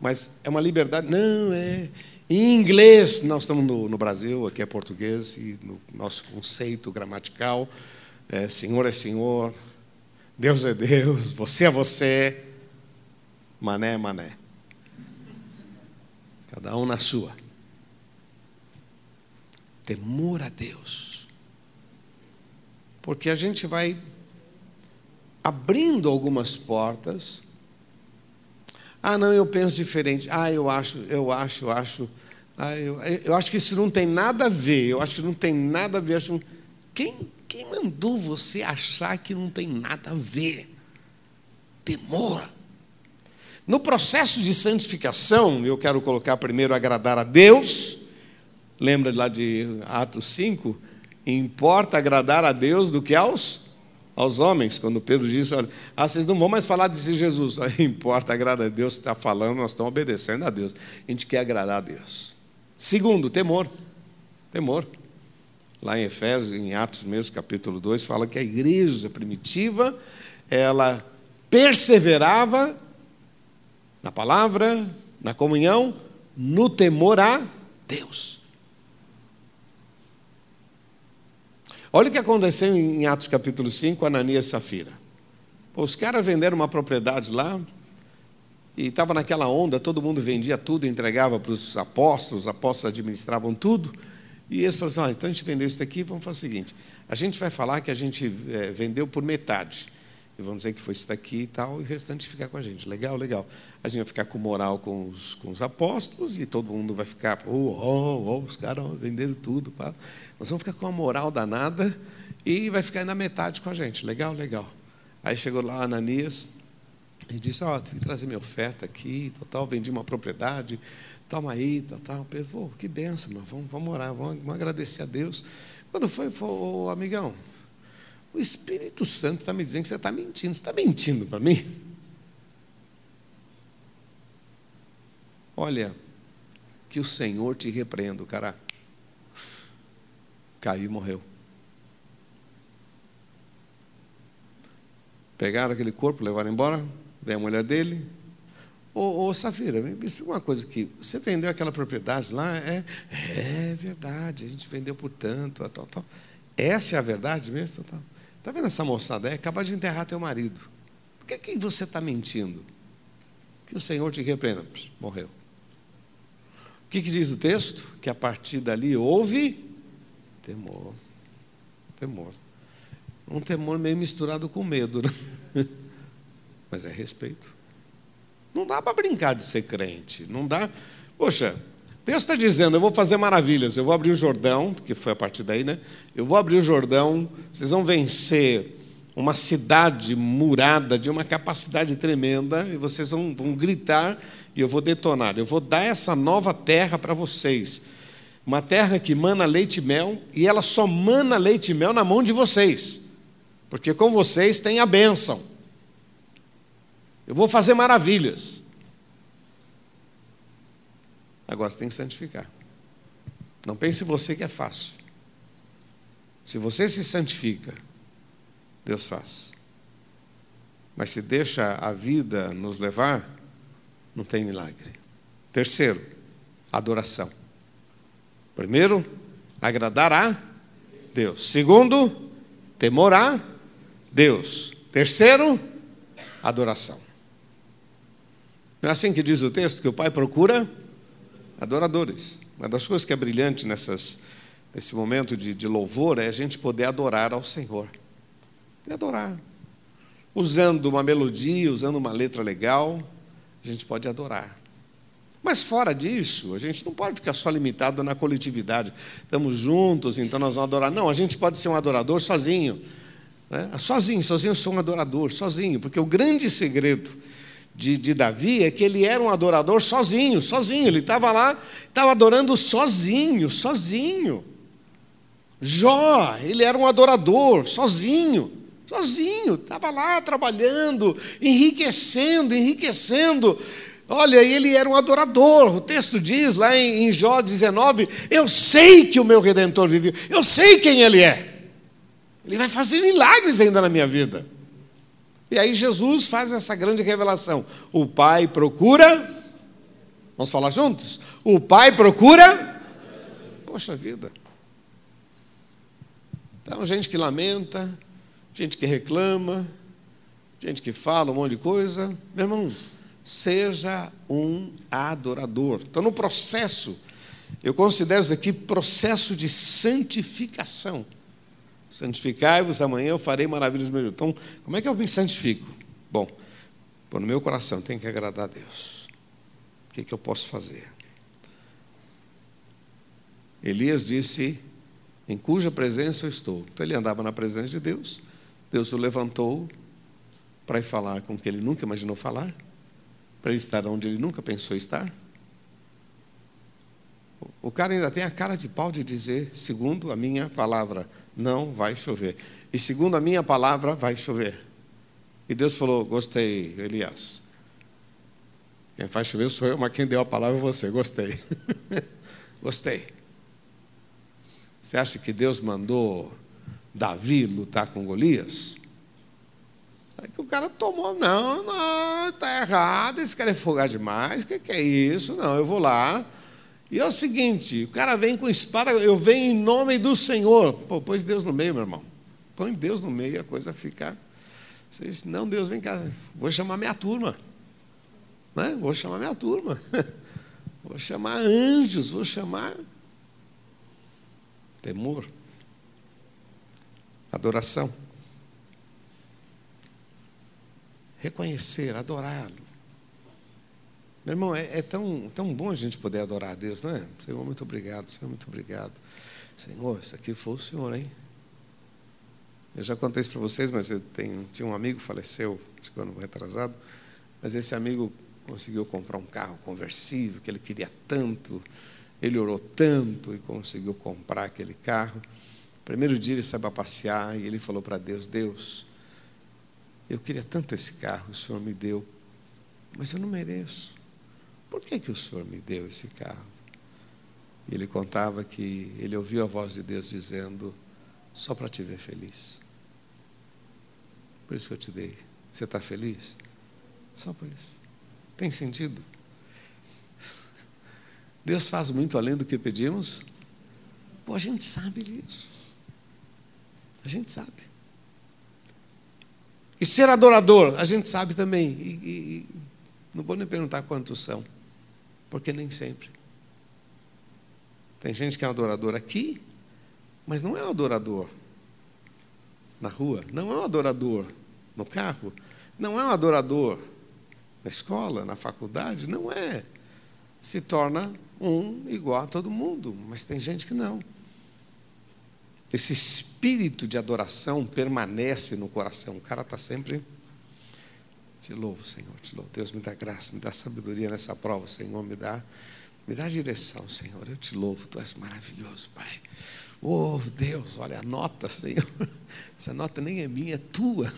Mas é uma liberdade. Não, é. Em inglês, nós estamos no, no Brasil, aqui é português, e no nosso conceito gramatical, é, Senhor é Senhor, Deus é Deus, você é você, mané é mané. Cada um na sua. Temor a Deus. Porque a gente vai abrindo algumas portas ah, não, eu penso diferente. Ah, eu acho, eu acho, eu acho. Ah, eu, eu acho que isso não tem nada a ver. Eu acho que não tem nada a ver. Quem, quem mandou você achar que não tem nada a ver? Temor. No processo de santificação, eu quero colocar primeiro agradar a Deus. Lembra lá de Atos 5? Importa agradar a Deus do que aos aos homens, quando Pedro disse: olha, ah, vocês não vão mais falar desse Jesus. Importa, agrada a Deus, está falando, nós estamos obedecendo a Deus. A gente quer agradar a Deus. Segundo, temor. Temor. Lá em Efésios, em Atos mesmo, capítulo 2, fala que a igreja primitiva, ela perseverava na palavra, na comunhão, no temor a Deus. Olha o que aconteceu em Atos capítulo 5, Ananias e Safira. Os caras venderam uma propriedade lá, e estava naquela onda, todo mundo vendia tudo, entregava para os apóstolos, os apóstolos administravam tudo, e eles falaram assim: ah, então a gente vendeu isso aqui, vamos fazer o seguinte: a gente vai falar que a gente é, vendeu por metade. E vamos dizer que foi isso daqui e tal, e o restante ficar com a gente. Legal, legal. A gente vai ficar com moral com os, com os apóstolos, e todo mundo vai ficar, oh, oh, oh os caras venderam tudo. Pá. Nós vamos ficar com a moral danada e vai ficar na metade com a gente. Legal, legal. Aí chegou lá Ananias e disse: Ó, oh, trazer minha oferta aqui, tal, tal, vendi uma propriedade, toma aí, tal, tal. Pedro, pô, que benção, meu. Vamos, vamos orar, vamos, vamos agradecer a Deus. Quando foi, falou, amigão, o Espírito Santo está me dizendo que você está mentindo. Você está mentindo para mim? Olha, que o Senhor te repreenda, cara. Caiu e morreu. Pegaram aquele corpo, levaram embora, veio a mulher dele. Ô, ô Safira, me explica uma coisa aqui. Você vendeu aquela propriedade lá? É, é verdade, a gente vendeu por tanto, tal, tal. Essa é a verdade mesmo? Tal, tal. Está vendo essa moçada? É acabar de enterrar teu marido. Por que, que você está mentindo? Que o Senhor te repreenda. Morreu. O que, que diz o texto? Que a partir dali houve temor. Temor. Um temor meio misturado com medo, né? Mas é respeito. Não dá para brincar de ser crente. Não dá. Poxa, Deus está dizendo: eu vou fazer maravilhas, eu vou abrir o Jordão, porque foi a partir daí, né? Eu vou abrir o Jordão, vocês vão vencer uma cidade murada de uma capacidade tremenda, e vocês vão, vão gritar, e eu vou detonar. Eu vou dar essa nova terra para vocês. Uma terra que mana leite e mel, e ela só mana leite e mel na mão de vocês, porque com vocês tem a bênção. Eu vou fazer maravilhas. Agora você tem que santificar. Não pense você que é fácil. Se você se santifica, Deus faz. Mas se deixa a vida nos levar, não tem milagre. Terceiro, adoração. Primeiro, agradar a Deus. Segundo, temor a Deus. Terceiro, adoração. Não é assim que diz o texto que o Pai procura adoradores. Uma das coisas que é brilhante nessas, nesse momento de, de louvor é a gente poder adorar ao Senhor. E adorar. Usando uma melodia, usando uma letra legal, a gente pode adorar. Mas fora disso, a gente não pode ficar só limitado na coletividade. Estamos juntos, então nós vamos adorar. Não, a gente pode ser um adorador sozinho. Né? Sozinho, sozinho eu sou um adorador, sozinho. Porque o grande segredo de, de Davi é que ele era um adorador sozinho, sozinho. Ele estava lá, estava adorando sozinho, sozinho. Jó, ele era um adorador, sozinho, sozinho, estava lá trabalhando, enriquecendo, enriquecendo. Olha, ele era um adorador. O texto diz lá em, em Jó 19: Eu sei que o meu redentor vive, eu sei quem ele é. Ele vai fazer milagres ainda na minha vida. E aí Jesus faz essa grande revelação. O Pai procura. Vamos falar juntos? O Pai procura. Poxa vida. Então, gente que lamenta, gente que reclama, gente que fala um monte de coisa. Meu irmão, seja um adorador. Então, no processo, eu considero isso aqui processo de santificação. Santificai-vos, amanhã eu farei maravilhas no meu Então, como é que eu me santifico? Bom, no meu coração tem que agradar a Deus. O que, que eu posso fazer? Elias disse: Em cuja presença eu estou. Então ele andava na presença de Deus. Deus o levantou para ir falar com que ele nunca imaginou falar, para ele estar onde ele nunca pensou estar. O cara ainda tem a cara de pau de dizer, segundo a minha palavra, não vai chover. E segundo a minha palavra, vai chover. E Deus falou: Gostei, Elias. Quem faz chover sou eu, mas quem deu a palavra é você. Gostei. Gostei. Você acha que Deus mandou Davi lutar com Golias? Aí que o cara tomou, não, não, está errado, esse cara é folgar demais, o que, que é isso? Não, eu vou lá, e é o seguinte: o cara vem com espada, eu venho em nome do Senhor. Pô, pôs Deus no meio, meu irmão. Põe Deus no meio, a coisa fica. Você diz, não, Deus, vem cá, vou chamar minha turma. Né? Vou chamar minha turma. Vou chamar anjos, vou chamar temor, adoração. Reconhecer, adorá-lo. Meu irmão, é, é, tão, tão bom a gente poder adorar a Deus, não é? Senhor, muito obrigado, Senhor, muito obrigado. Senhor, isso aqui foi o Senhor, hein? Eu já contei isso para vocês, mas eu tenho, tinha um amigo faleceu, acho que ano retrasado, mas esse amigo conseguiu comprar um carro conversível que ele queria tanto, ele orou tanto e conseguiu comprar aquele carro. Primeiro dia ele saiu para passear e ele falou para Deus: Deus, eu queria tanto esse carro, o Senhor me deu, mas eu não mereço. Por que, que o Senhor me deu esse carro? E ele contava que ele ouviu a voz de Deus dizendo: só para te ver feliz. Por isso que eu te dei. Você está feliz? Só por isso. Tem sentido? Deus faz muito além do que pedimos? Pô, a gente sabe disso. A gente sabe. E ser adorador, a gente sabe também. E, e, não vou nem perguntar quantos são porque nem sempre. Tem gente que é um adorador aqui, mas não é um adorador na rua, não é um adorador no carro, não é um adorador na escola, na faculdade, não é. Se torna um igual a todo mundo, mas tem gente que não. Esse espírito de adoração permanece no coração. O cara está sempre te louvo, Senhor, te louvo. Deus me dá graça, me dá sabedoria nessa prova, Senhor, me dá, me dá direção, Senhor. Eu te louvo, tu és maravilhoso, Pai. Oh, Deus, olha a nota, Senhor. Essa nota nem é minha, é tua.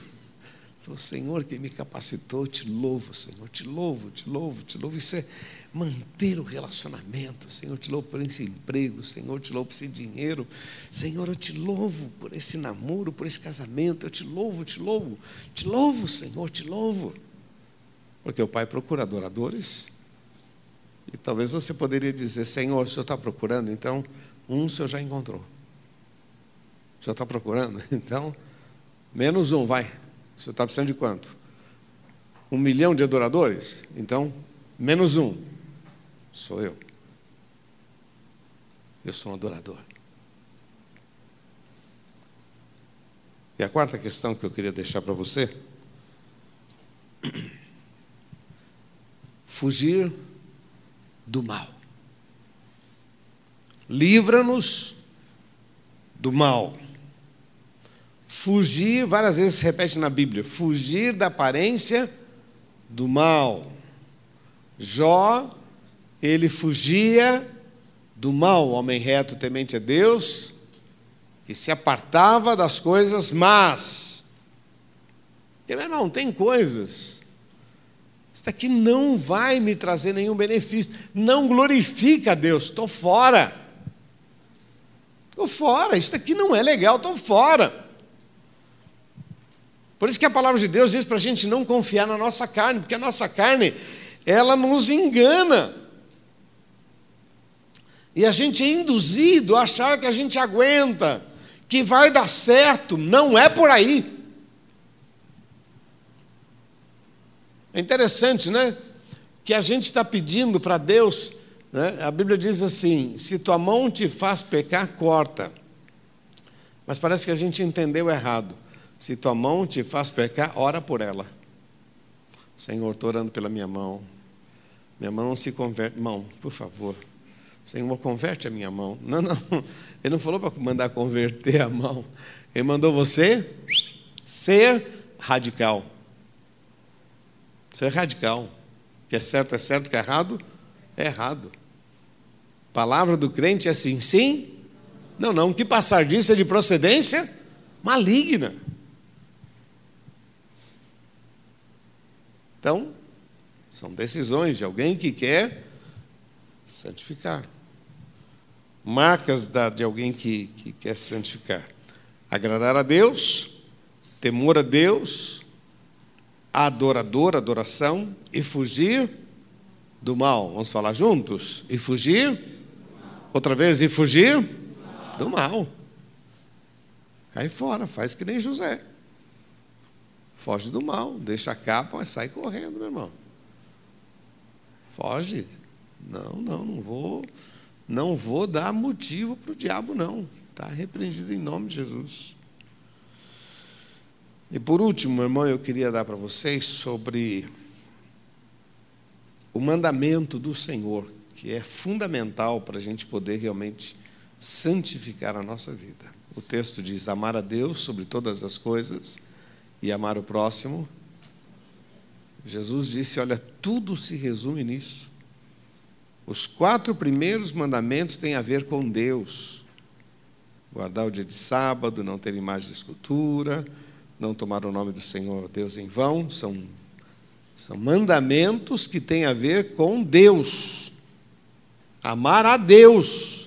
O Senhor que me capacitou, te louvo, Senhor, te louvo, te louvo, te louvo. Isso é manter o relacionamento. Senhor, te louvo por esse emprego, Senhor, te louvo por esse dinheiro. Senhor, eu te louvo por esse namoro, por esse casamento. Eu te louvo, te louvo, te louvo, Senhor, te louvo. Porque o Pai procura adoradores. E talvez você poderia dizer, Senhor, o Senhor está procurando, então um o Senhor já encontrou. O Senhor está procurando, então menos um, vai. O senhor está precisando de quanto? Um milhão de adoradores? Então, menos um. Sou eu. Eu sou um adorador. E a quarta questão que eu queria deixar para você. Fugir do mal. Livra-nos do mal. Fugir, várias vezes se repete na Bíblia, fugir da aparência do mal. Jó, ele fugia do mal, homem reto, temente a Deus, que se apartava das coisas más. E, meu irmão, tem coisas. Isso daqui não vai me trazer nenhum benefício. Não glorifica a Deus. Estou fora. Estou fora. Isso daqui não é legal. Estou fora. Por isso que a palavra de Deus diz para a gente não confiar na nossa carne, porque a nossa carne, ela nos engana. E a gente é induzido a achar que a gente aguenta, que vai dar certo. Não é por aí. É interessante, né? Que a gente está pedindo para Deus, né? a Bíblia diz assim: se tua mão te faz pecar, corta. Mas parece que a gente entendeu errado. Se tua mão te faz pecar, ora por ela. Senhor, estou orando pela minha mão. Minha mão não se converte. Mão, por favor. Senhor, converte a minha mão. Não, não. Ele não falou para mandar converter a mão. Ele mandou você ser radical. Ser radical. Que é certo é certo, que é errado é errado. Palavra do crente é assim, sim. Não, não. Que passar disso é de procedência maligna. Então, são decisões de alguém que quer santificar. Marcas de alguém que, que quer santificar. Agradar a Deus, temor a Deus, adorador, adoração, e fugir do mal. Vamos falar juntos? E fugir? Outra vez, e fugir? Do mal. Cai fora, faz que nem José. Foge do mal, deixa a capa, mas sai correndo, meu irmão. Foge. Não, não, não vou, não vou dar motivo para o diabo, não. Está repreendido em nome de Jesus. E por último, meu irmão, eu queria dar para vocês sobre o mandamento do Senhor, que é fundamental para a gente poder realmente santificar a nossa vida. O texto diz: amar a Deus sobre todas as coisas e amar o próximo. Jesus disse: Olha, tudo se resume nisso. Os quatro primeiros mandamentos têm a ver com Deus: guardar o dia de sábado, não ter imagem de escultura, não tomar o nome do Senhor Deus em vão. São, são mandamentos que têm a ver com Deus. Amar a Deus.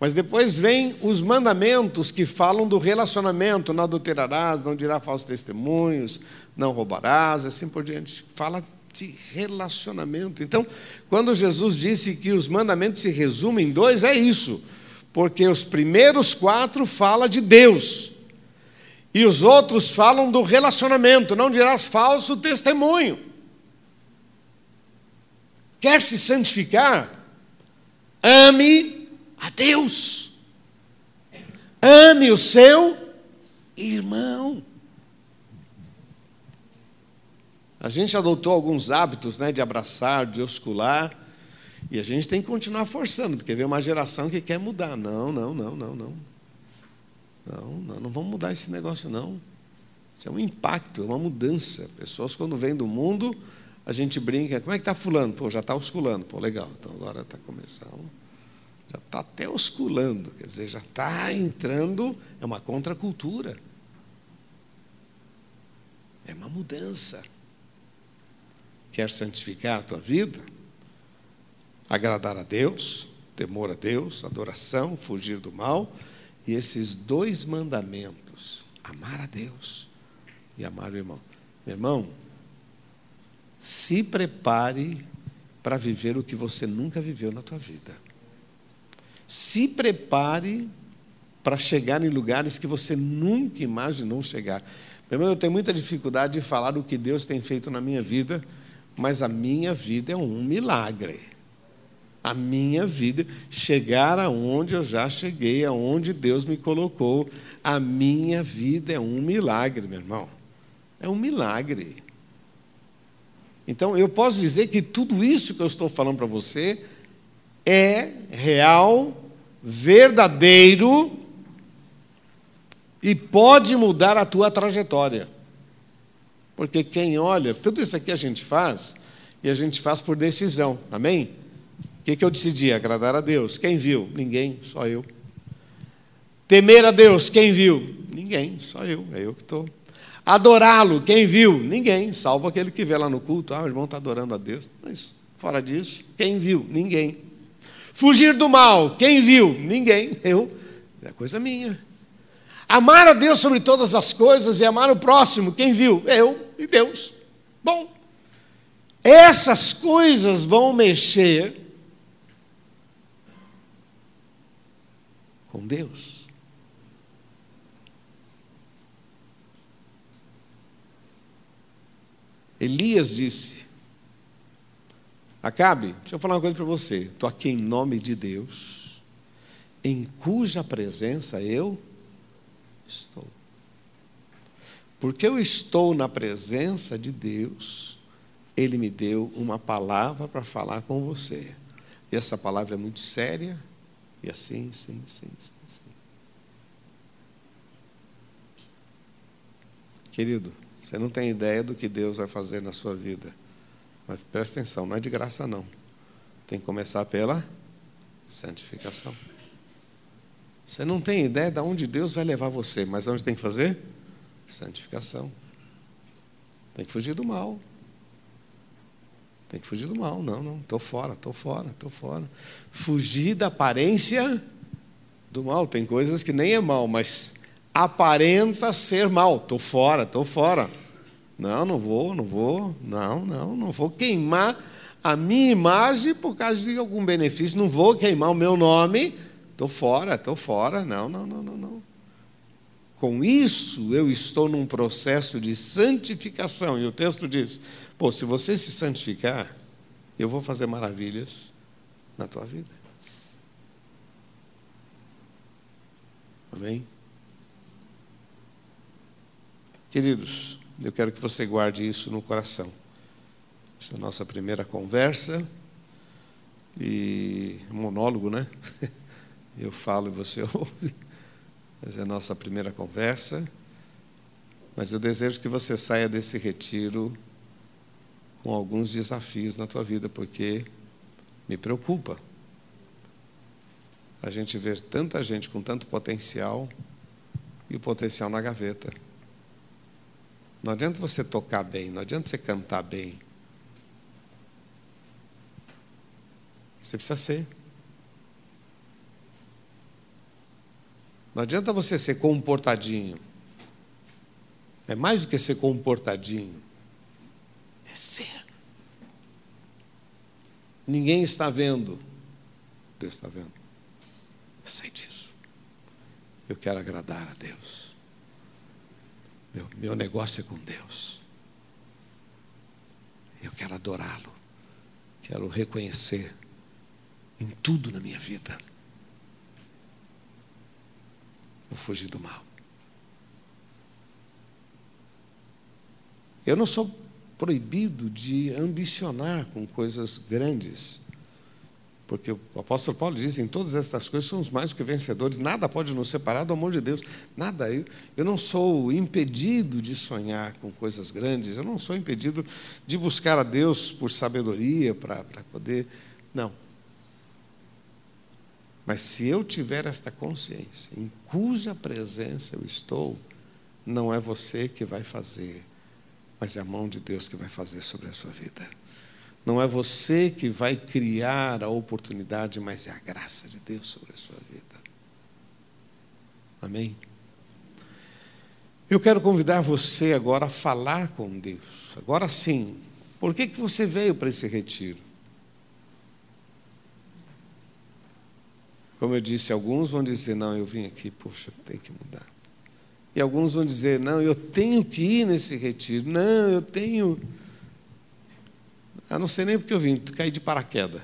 Mas depois vem os mandamentos que falam do relacionamento, não adulterarás, não dirá falsos testemunhos, não roubarás, assim por diante. Fala de relacionamento. Então, quando Jesus disse que os mandamentos se resumem em dois, é isso. Porque os primeiros quatro falam de Deus. E os outros falam do relacionamento, não dirás falso testemunho. Quer se santificar? Ame a Deus. Ame o seu irmão. A gente adotou alguns hábitos né, de abraçar, de oscular, e a gente tem que continuar forçando, porque vem uma geração que quer mudar. Não, não, não, não, não. Não, não, não vamos mudar esse negócio, não. Isso é um impacto, é uma mudança. Pessoas, quando vêm do mundo, a gente brinca, como é que está fulano? Pô, já está osculando. Pô, legal, então agora está começando já está até osculando, quer dizer, já está entrando, é uma contracultura. É uma mudança. Quer santificar a tua vida? Agradar a Deus, temor a Deus, adoração, fugir do mal. E esses dois mandamentos: amar a Deus e amar o irmão. Meu irmão, se prepare para viver o que você nunca viveu na tua vida. Se prepare para chegar em lugares que você nunca imaginou chegar. Irmão, eu tenho muita dificuldade de falar o que Deus tem feito na minha vida, mas a minha vida é um milagre. A minha vida, chegar aonde eu já cheguei, aonde Deus me colocou, a minha vida é um milagre, meu irmão. É um milagre. Então, eu posso dizer que tudo isso que eu estou falando para você é real, verdadeiro e pode mudar a tua trajetória. Porque quem olha, tudo isso aqui a gente faz, e a gente faz por decisão, amém? O que, eu decidi? Agradar a Deus. Quem viu? Ninguém, só eu. Temer a Deus, quem viu? Ninguém, só eu, é eu que estou. Adorá-lo, quem viu? Ninguém, salvo aquele que vê lá no culto. Ah, o irmão está adorando a Deus. Mas fora disso, quem viu? Ninguém. Fugir do mal, quem viu? Ninguém, eu. É coisa minha. Amar a Deus sobre todas as coisas e amar o próximo, quem viu? Eu e Deus. Bom, essas coisas vão mexer com Deus. Elias disse: Acabe, deixa eu falar uma coisa para você. Estou aqui em nome de Deus, em cuja presença eu estou. Porque eu estou na presença de Deus, Ele me deu uma palavra para falar com você. E essa palavra é muito séria, e assim, sim, sim, sim, sim. Querido, você não tem ideia do que Deus vai fazer na sua vida. Mas presta atenção, não é de graça não. Tem que começar pela santificação. Você não tem ideia de onde Deus vai levar você, mas onde tem que fazer? Santificação. Tem que fugir do mal. Tem que fugir do mal. Não, não, estou fora, estou fora, estou fora. Fugir da aparência do mal. Tem coisas que nem é mal, mas aparenta ser mal. Estou fora, estou fora. Não, não vou, não vou. Não, não, não vou queimar a minha imagem por causa de algum benefício. Não vou queimar o meu nome Estou fora, estou fora. Não, não, não, não, não. Com isso, eu estou num processo de santificação. E o texto diz: pô, se você se santificar, eu vou fazer maravilhas na tua vida. Amém? Queridos, eu quero que você guarde isso no coração. Essa é a nossa primeira conversa e monólogo, né? Eu falo e você ouve. Mas é a nossa primeira conversa. Mas eu desejo que você saia desse retiro com alguns desafios na tua vida, porque me preocupa. A gente ver tanta gente com tanto potencial e o potencial na gaveta. Não adianta você tocar bem, não adianta você cantar bem. Você precisa ser. Não adianta você ser comportadinho. É mais do que ser comportadinho. É ser. Ninguém está vendo. Deus está vendo. Eu sei disso. Eu quero agradar a Deus. Meu, meu negócio é com Deus. Eu quero adorá-lo. Quero reconhecer em tudo na minha vida. Vou fugir do mal. Eu não sou proibido de ambicionar com coisas grandes. Porque o apóstolo Paulo diz: em todas estas coisas somos mais do que vencedores, nada pode nos separar do amor de Deus. Nada. Eu, eu não sou impedido de sonhar com coisas grandes, eu não sou impedido de buscar a Deus por sabedoria, para poder. Não. Mas se eu tiver esta consciência, em cuja presença eu estou, não é você que vai fazer, mas é a mão de Deus que vai fazer sobre a sua vida. Não é você que vai criar a oportunidade, mas é a graça de Deus sobre a sua vida. Amém? Eu quero convidar você agora a falar com Deus. Agora sim. Por que, que você veio para esse retiro? Como eu disse, alguns vão dizer: não, eu vim aqui, poxa, tem que mudar. E alguns vão dizer: não, eu tenho que ir nesse retiro. Não, eu tenho. Ah, não sei nem porque eu vim, caí de paraquedas.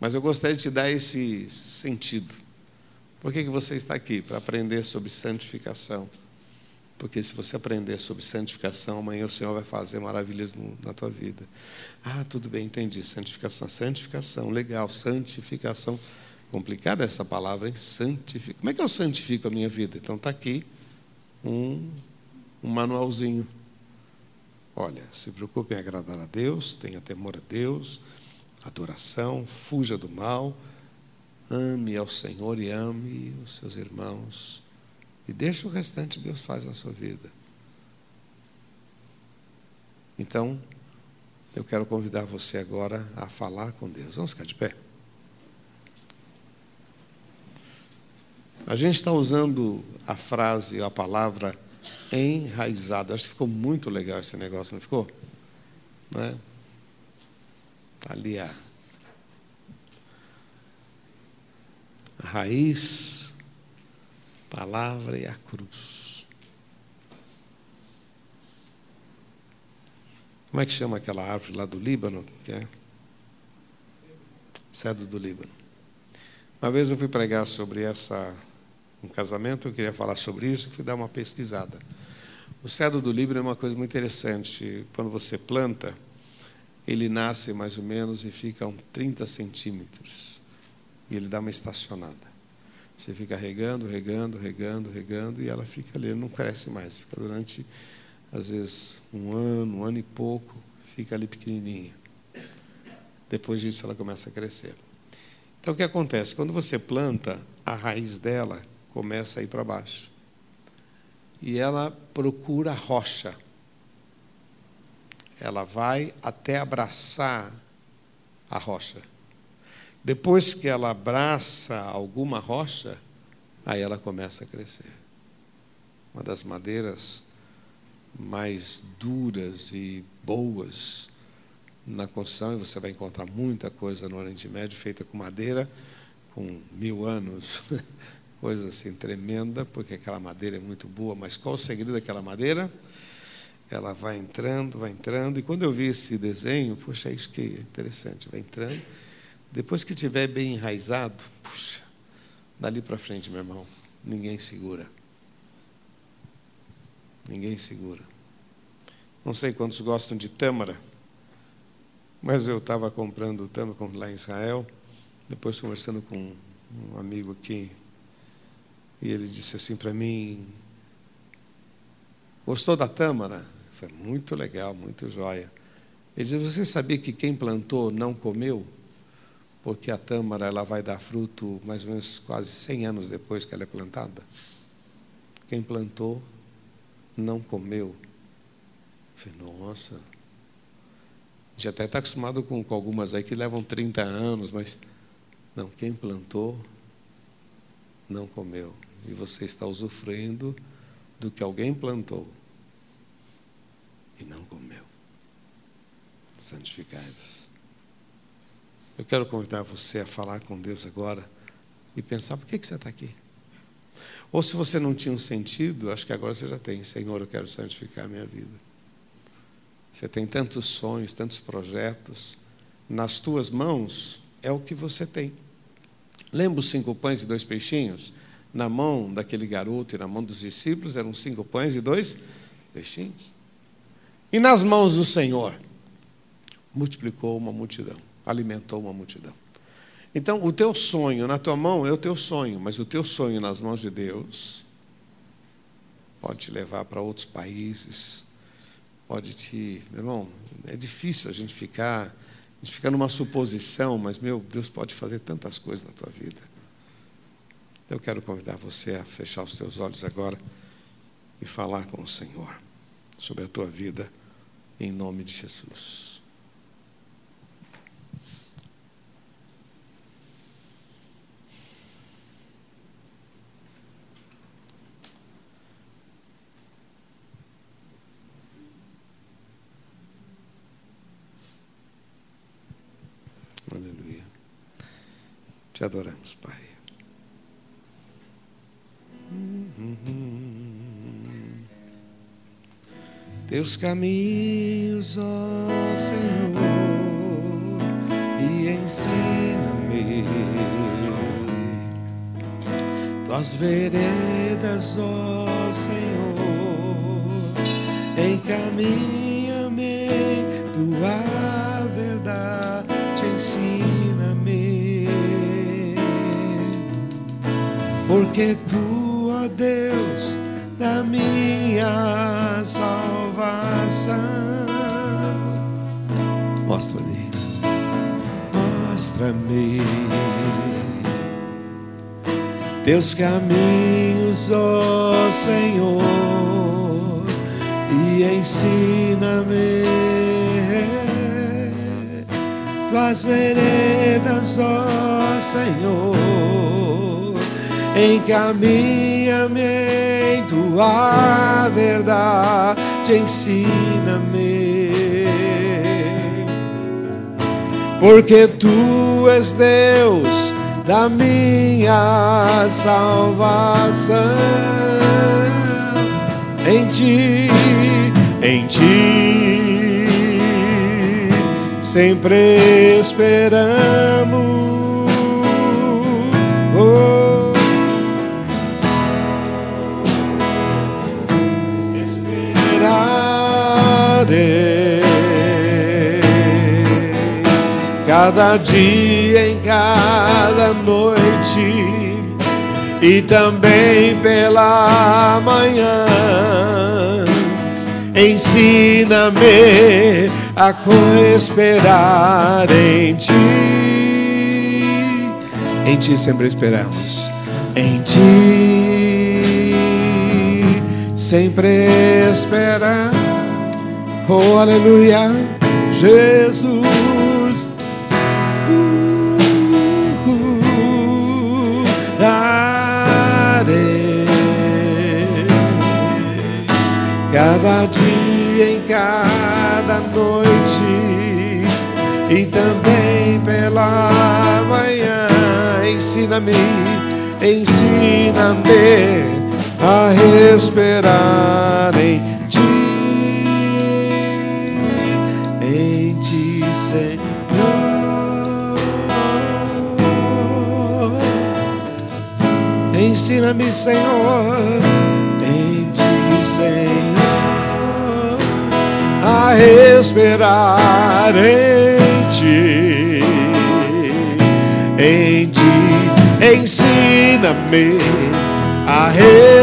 Mas eu gostaria de te dar esse sentido. Por que, que você está aqui? Para aprender sobre santificação. Porque se você aprender sobre santificação, amanhã o Senhor vai fazer maravilhas no, na tua vida. Ah, tudo bem, entendi. Santificação, santificação, legal, santificação. Complicada essa palavra, hein? Santificação. Como é que eu santifico a minha vida? Então está aqui um, um manualzinho. Olha, se preocupe em agradar a Deus, tenha temor a Deus, adoração, fuja do mal, ame ao Senhor e ame os seus irmãos. E deixa o restante Deus faz na sua vida. Então, eu quero convidar você agora a falar com Deus. Vamos ficar de pé. A gente está usando a frase, a palavra enraizado. Acho que ficou muito legal esse negócio, não ficou? Não é? ali a, raiz, palavra e a cruz. Como é que chama aquela árvore lá do Líbano? Que é? Cedro do Líbano. Uma vez eu fui pregar sobre essa um casamento, eu queria falar sobre isso, fui dar uma pesquisada. O cedro do Líbano é uma coisa muito interessante. Quando você planta, ele nasce mais ou menos e fica uns 30 centímetros. E ele dá uma estacionada. Você fica regando, regando, regando, regando, e ela fica ali, não cresce mais. Fica durante, às vezes, um ano, um ano e pouco, fica ali pequenininha. Depois disso, ela começa a crescer. Então, o que acontece? Quando você planta, a raiz dela começa a ir para baixo. E ela procura rocha ela vai até abraçar a rocha. Depois que ela abraça alguma rocha, aí ela começa a crescer. Uma das madeiras mais duras e boas na construção, e você vai encontrar muita coisa no Oriente Médio feita com madeira, com mil anos, coisa assim tremenda, porque aquela madeira é muito boa. Mas qual o segredo daquela madeira? ela vai entrando, vai entrando, e quando eu vi esse desenho, poxa, é isso que é interessante, vai entrando. Depois que estiver bem enraizado, puxa, dali para frente, meu irmão, ninguém segura. Ninguém segura. Não sei quantos gostam de tâmara, mas eu estava comprando tâmara lá em Israel, depois conversando com um amigo aqui, e ele disse assim para mim: Gostou da tâmara? Foi muito legal, muito joia. Ele diz: Você sabia que quem plantou não comeu? Porque a tâmara ela vai dar fruto mais ou menos quase 100 anos depois que ela é plantada. Quem plantou não comeu. Eu falei, nossa. A gente até está acostumado com, com algumas aí que levam 30 anos, mas não, quem plantou não comeu. E você está usufruindo do que alguém plantou e não comeu. Santificai-vos. Eu quero convidar você a falar com Deus agora e pensar por que, que você está aqui. Ou se você não tinha um sentido, acho que agora você já tem. Senhor, eu quero santificar a minha vida. Você tem tantos sonhos, tantos projetos. Nas tuas mãos é o que você tem. Lembra os cinco pães e dois peixinhos? Na mão daquele garoto e na mão dos discípulos eram cinco pães e dois peixinhos. E nas mãos do Senhor, multiplicou uma multidão, alimentou uma multidão. Então, o teu sonho na tua mão é o teu sonho, mas o teu sonho nas mãos de Deus pode te levar para outros países, pode te. Meu irmão, é difícil a gente ficar, a gente fica numa suposição, mas, meu, Deus pode fazer tantas coisas na tua vida. Eu quero convidar você a fechar os teus olhos agora e falar com o Senhor sobre a tua vida, em nome de Jesus. Aleluia. Te adoramos, Pai. Teus caminhos, ó Senhor, e ensina-me. Tuas veredas, ó Senhor, encaminha-me tua verdade, ensina-me, porque tu, Deus, da minha salvação. Mostra-me, mostra-me. Teus caminhos, ó Senhor, e ensina-me. Tuas veredas, ó Senhor encaminha-me em tua verdade, ensina-me, porque tu és Deus da minha salvação. Em ti, em ti, sempre esperamos. Oh. Cada dia, em cada noite e também pela manhã. Ensina-me a esperar em ti. Em ti sempre esperamos. Em ti sempre esperar. Oh, aleluia, Jesus. Cada dia, em cada noite e também pela manhã. Ensina-me, ensina-me a esperar em ti, em ti, Senhor. Ensina-me, Senhor, em ti, Senhor, a esperar em ti, em ti. Ensina-me a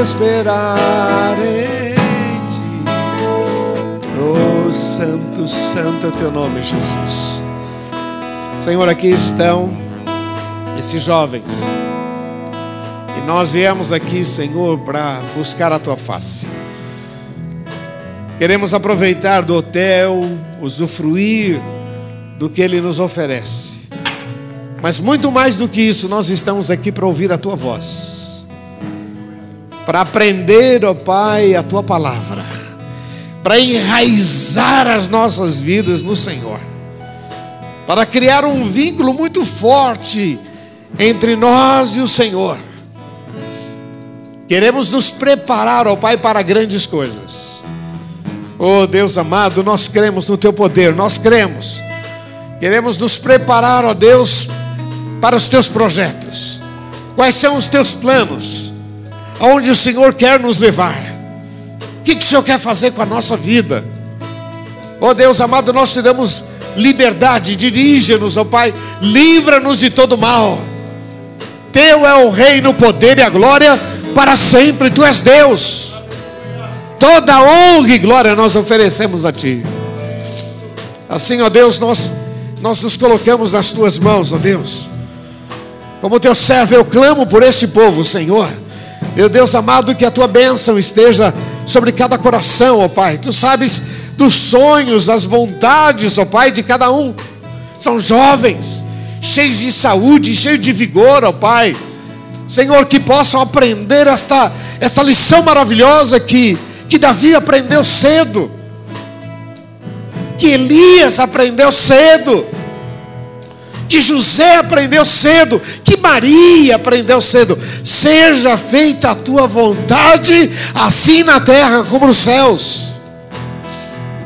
esperar em ti. Oh, Santo, Santo é teu nome, Jesus. Senhor, aqui estão esses jovens. E nós viemos aqui, Senhor, para buscar a tua face. Queremos aproveitar do hotel, usufruir do que ele nos oferece. Mas muito mais do que isso, nós estamos aqui para ouvir a tua voz. Para aprender, ó Pai, a tua palavra. Para enraizar as nossas vidas no Senhor. Para criar um vínculo muito forte entre nós e o Senhor. Queremos nos preparar, ó Pai, para grandes coisas. Oh Deus amado, nós cremos no teu poder, nós cremos. Queremos nos preparar, ó Deus, para os teus projetos. Quais são os teus planos? Aonde o Senhor quer nos levar? O que, que o Senhor quer fazer com a nossa vida? Ó Deus amado, nós te damos liberdade, dirige-nos, ó Pai, livra-nos de todo mal. Teu é o reino, o poder e a glória para sempre, Tu és Deus. Toda honra e glória nós oferecemos a Ti. Assim, ó Deus, nós, nós nos colocamos nas Tuas mãos, ó Deus. Como Teu servo, eu clamo por este povo, Senhor. Meu Deus amado, que a Tua bênção esteja sobre cada coração, ó Pai. Tu sabes dos sonhos, das vontades, ó Pai, de cada um. São jovens, cheios de saúde, cheios de vigor, ó Pai. Senhor, que possam aprender esta, esta lição maravilhosa que, que Davi aprendeu cedo, que Elias aprendeu cedo, que José aprendeu cedo, que Maria aprendeu cedo. Seja feita a tua vontade, assim na terra como nos céus.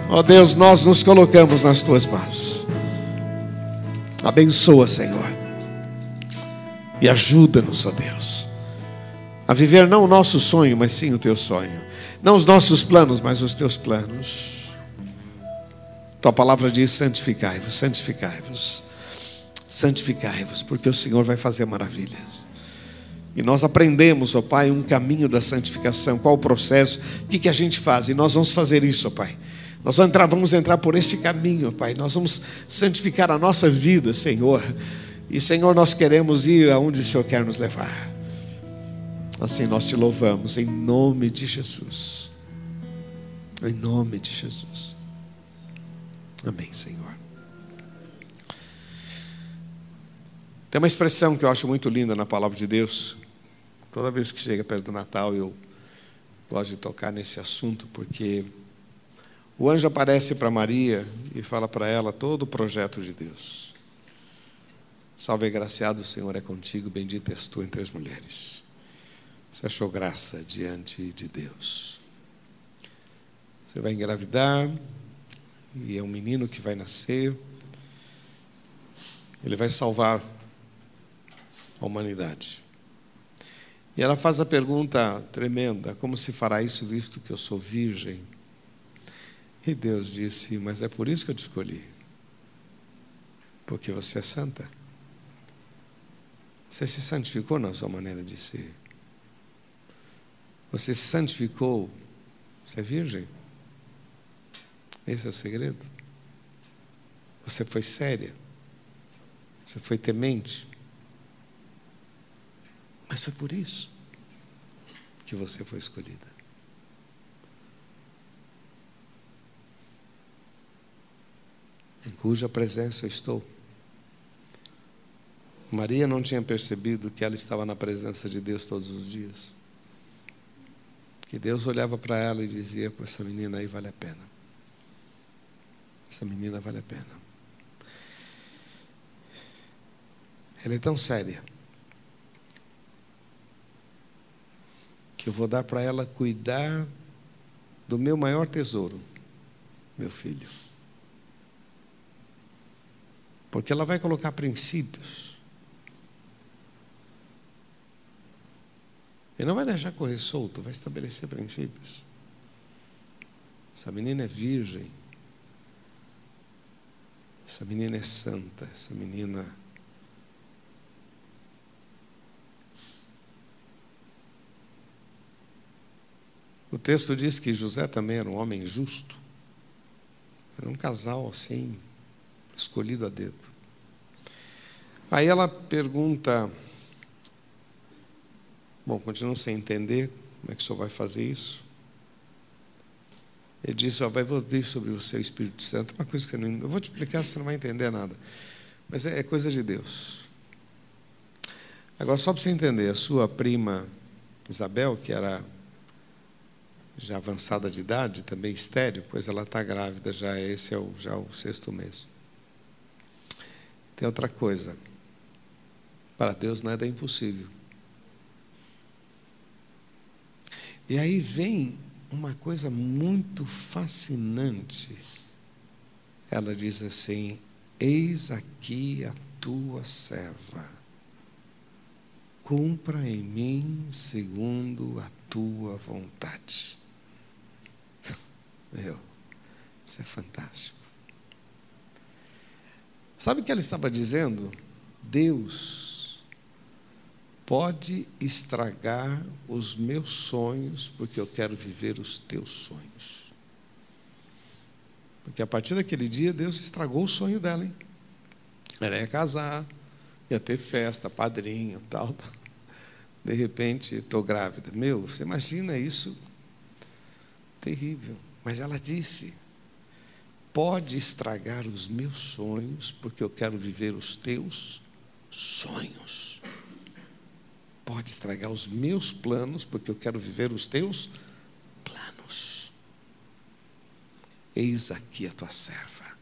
Ó oh Deus, nós nos colocamos nas tuas mãos. Abençoa, Senhor. E ajuda-nos, ó Deus, a viver não o nosso sonho, mas sim o teu sonho. Não os nossos planos, mas os teus planos. Tua palavra diz: santificai-vos, santificai-vos, santificai-vos, porque o Senhor vai fazer maravilhas. E nós aprendemos, ó Pai, um caminho da santificação, qual o processo, o que, que a gente faz, e nós vamos fazer isso, ó Pai. Nós vamos entrar, vamos entrar por este caminho, ó Pai. Nós vamos santificar a nossa vida, Senhor. E Senhor, nós queremos ir aonde o Senhor quer nos levar. Assim nós te louvamos em nome de Jesus. Em nome de Jesus. Amém, Senhor. Tem uma expressão que eu acho muito linda na palavra de Deus. Toda vez que chega perto do Natal, eu gosto de tocar nesse assunto, porque o anjo aparece para Maria e fala para ela todo o projeto de Deus. Salve graciado, o Senhor é contigo, bendita és tu entre as mulheres. Você achou graça diante de Deus. Você vai engravidar, e é um menino que vai nascer. Ele vai salvar a humanidade. E ela faz a pergunta tremenda: como se fará isso, visto que eu sou virgem? E Deus disse: Mas é por isso que eu te escolhi, porque você é santa. Você se santificou na sua maneira de ser. Você se santificou. Você é virgem. Esse é o segredo. Você foi séria. Você foi temente. Mas foi por isso que você foi escolhida. Em cuja presença eu estou. Maria não tinha percebido que ela estava na presença de Deus todos os dias. Que Deus olhava para ela e dizia: essa menina aí vale a pena. Essa menina vale a pena. Ela é tão séria que eu vou dar para ela cuidar do meu maior tesouro, meu filho. Porque ela vai colocar princípios Ele não vai deixar correr solto, vai estabelecer princípios. Essa menina é virgem. Essa menina é santa. Essa menina. O texto diz que José também era um homem justo. Era um casal assim, escolhido a dedo. Aí ela pergunta Bom, continuo sem entender como é que o senhor vai fazer isso. Ele disse: vai vir sobre o seu Espírito Santo. Uma coisa que você não. Eu vou te explicar, você não vai entender nada. Mas é, é coisa de Deus. Agora, só para você entender, a sua prima Isabel, que era já avançada de idade, também estéreo, pois ela está grávida, já esse é o, já o sexto mês. Tem outra coisa. Para Deus nada é impossível. E aí vem uma coisa muito fascinante. Ela diz assim: Eis aqui a tua serva, cumpra em mim segundo a tua vontade. Meu, isso é fantástico. Sabe o que ela estava dizendo? Deus pode estragar os meus sonhos, porque eu quero viver os teus sonhos. Porque a partir daquele dia, Deus estragou o sonho dela. Hein? Ela ia casar, ia ter festa, padrinho, tal. tal. De repente, estou grávida. Meu, você imagina isso? Terrível. Mas ela disse: pode estragar os meus sonhos, porque eu quero viver os teus sonhos. Pode estragar os meus planos, porque eu quero viver os teus planos. Eis aqui a tua serva,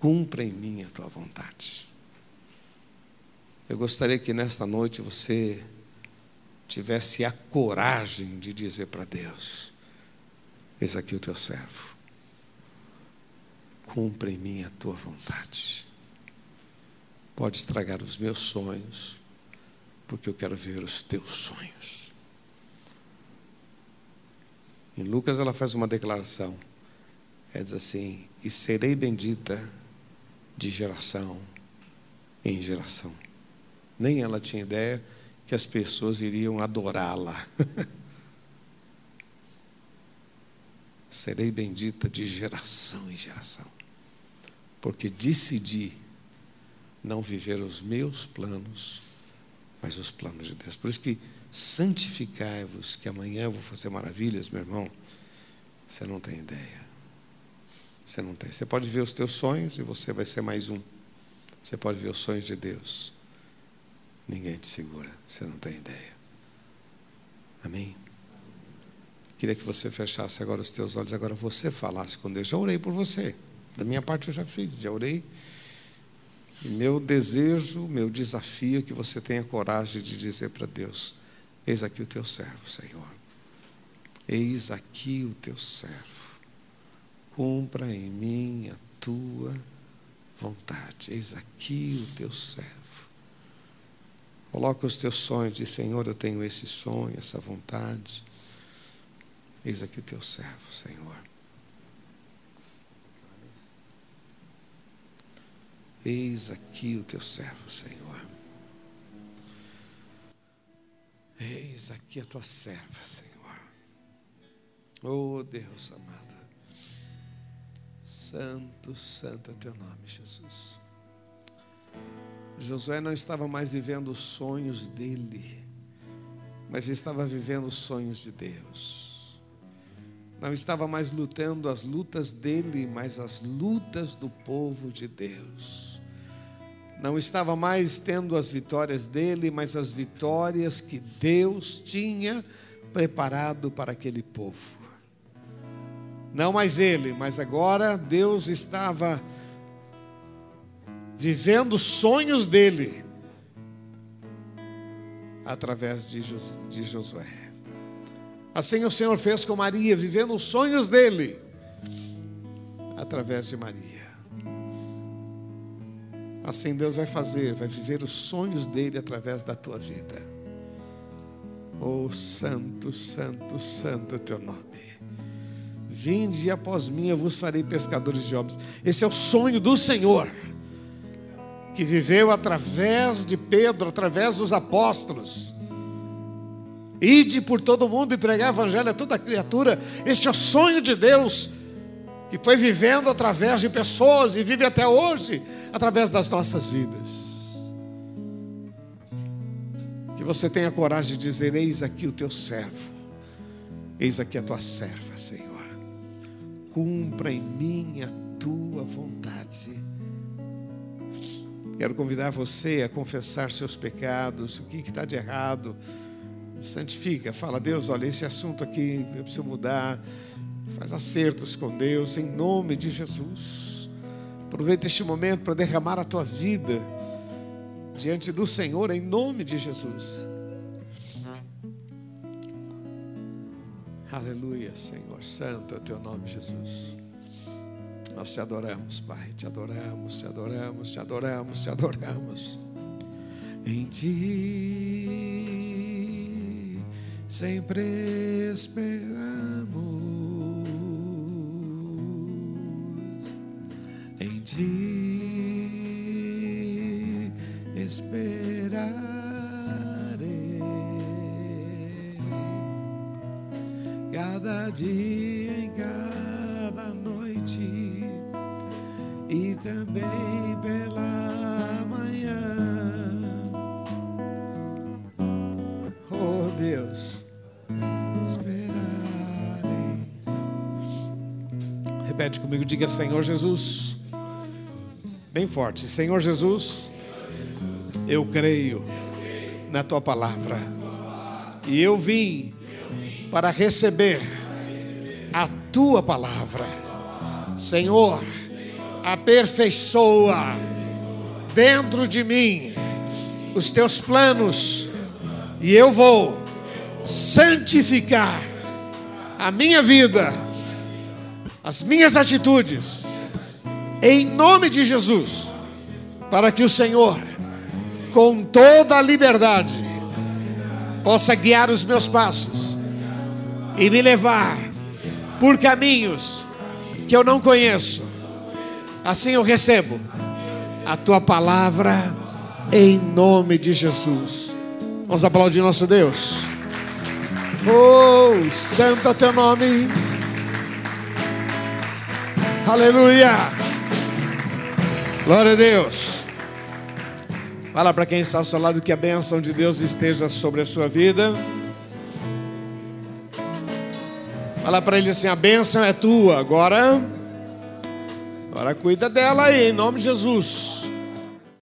cumpra em mim a tua vontade. Eu gostaria que nesta noite você tivesse a coragem de dizer para Deus: Eis aqui o teu servo, cumpra em mim a tua vontade. Pode estragar os meus sonhos, porque eu quero ver os teus sonhos. Em Lucas ela faz uma declaração. Ela diz assim: E serei bendita de geração em geração. Nem ela tinha ideia que as pessoas iriam adorá-la. Serei bendita de geração em geração, porque decidi não viver os meus planos, mas os planos de Deus. Por isso que santificai-vos, que amanhã eu vou fazer maravilhas, meu irmão. Você não tem ideia. Você não tem. Você pode ver os teus sonhos e você vai ser mais um. Você pode ver os sonhos de Deus. Ninguém te segura. Você não tem ideia. Amém? Queria que você fechasse agora os teus olhos, agora você falasse com Deus. Já orei por você. Da minha parte eu já fiz, já orei. E meu desejo, meu desafio é que você tenha coragem de dizer para Deus: Eis aqui o teu servo, Senhor. Eis aqui o teu servo. Cumpra em mim a tua vontade. Eis aqui o teu servo. Coloca os teus sonhos, diz Senhor, eu tenho esse sonho, essa vontade. Eis aqui o teu servo, Senhor. Eis aqui o teu servo, Senhor. Eis aqui a tua serva, Senhor. Oh Deus amado. Santo, santo é teu nome, Jesus. Josué não estava mais vivendo os sonhos dele, mas estava vivendo os sonhos de Deus. Não estava mais lutando as lutas dele, mas as lutas do povo de Deus. Não estava mais tendo as vitórias dele, mas as vitórias que Deus tinha preparado para aquele povo. Não mais ele, mas agora Deus estava vivendo os sonhos dele através de Josué. Assim o Senhor fez com Maria, vivendo os sonhos dele através de Maria. Assim Deus vai fazer, vai viver os sonhos dele através da tua vida. Oh, santo, santo, santo é teu nome. Vinde após mim, eu vos farei pescadores de homens. Esse é o sonho do Senhor que viveu através de Pedro, através dos apóstolos. Ide por todo mundo e pregar o evangelho a toda criatura. Este é o sonho de Deus, que foi vivendo através de pessoas e vive até hoje, através das nossas vidas. Que você tenha coragem de dizer: Eis aqui o teu servo, eis aqui a tua serva, Senhor. Cumpra em mim a tua vontade Quero convidar você a confessar seus pecados, o que está de errado. Santifica, fala, Deus, olha, esse assunto aqui eu preciso mudar. Faz acertos com Deus, em nome de Jesus. Aproveita este momento para derramar a tua vida diante do Senhor, em nome de Jesus. Aleluia, Senhor. Santo é o teu nome, Jesus. Nós te adoramos, Pai, te adoramos, te adoramos, te adoramos, te adoramos. Em ti sempre esperamos. Comigo, diga Senhor Jesus. Bem forte, Senhor Jesus, eu creio na tua palavra. E eu vim para receber a tua palavra. Senhor, aperfeiçoa dentro de mim os teus planos e eu vou santificar a minha vida, as minhas atitudes, em nome de Jesus, para que o Senhor, com toda a liberdade, possa guiar os meus passos e me levar por caminhos que eu não conheço. Assim eu recebo a tua palavra em nome de Jesus. Vamos aplaudir nosso Deus. Oh, santo é teu nome. Aleluia. Glória a Deus. Fala para quem está ao seu lado que a bênção de Deus esteja sobre a sua vida. Fala para ele assim: a bênção é tua. Agora, agora cuida dela aí, em nome de Jesus.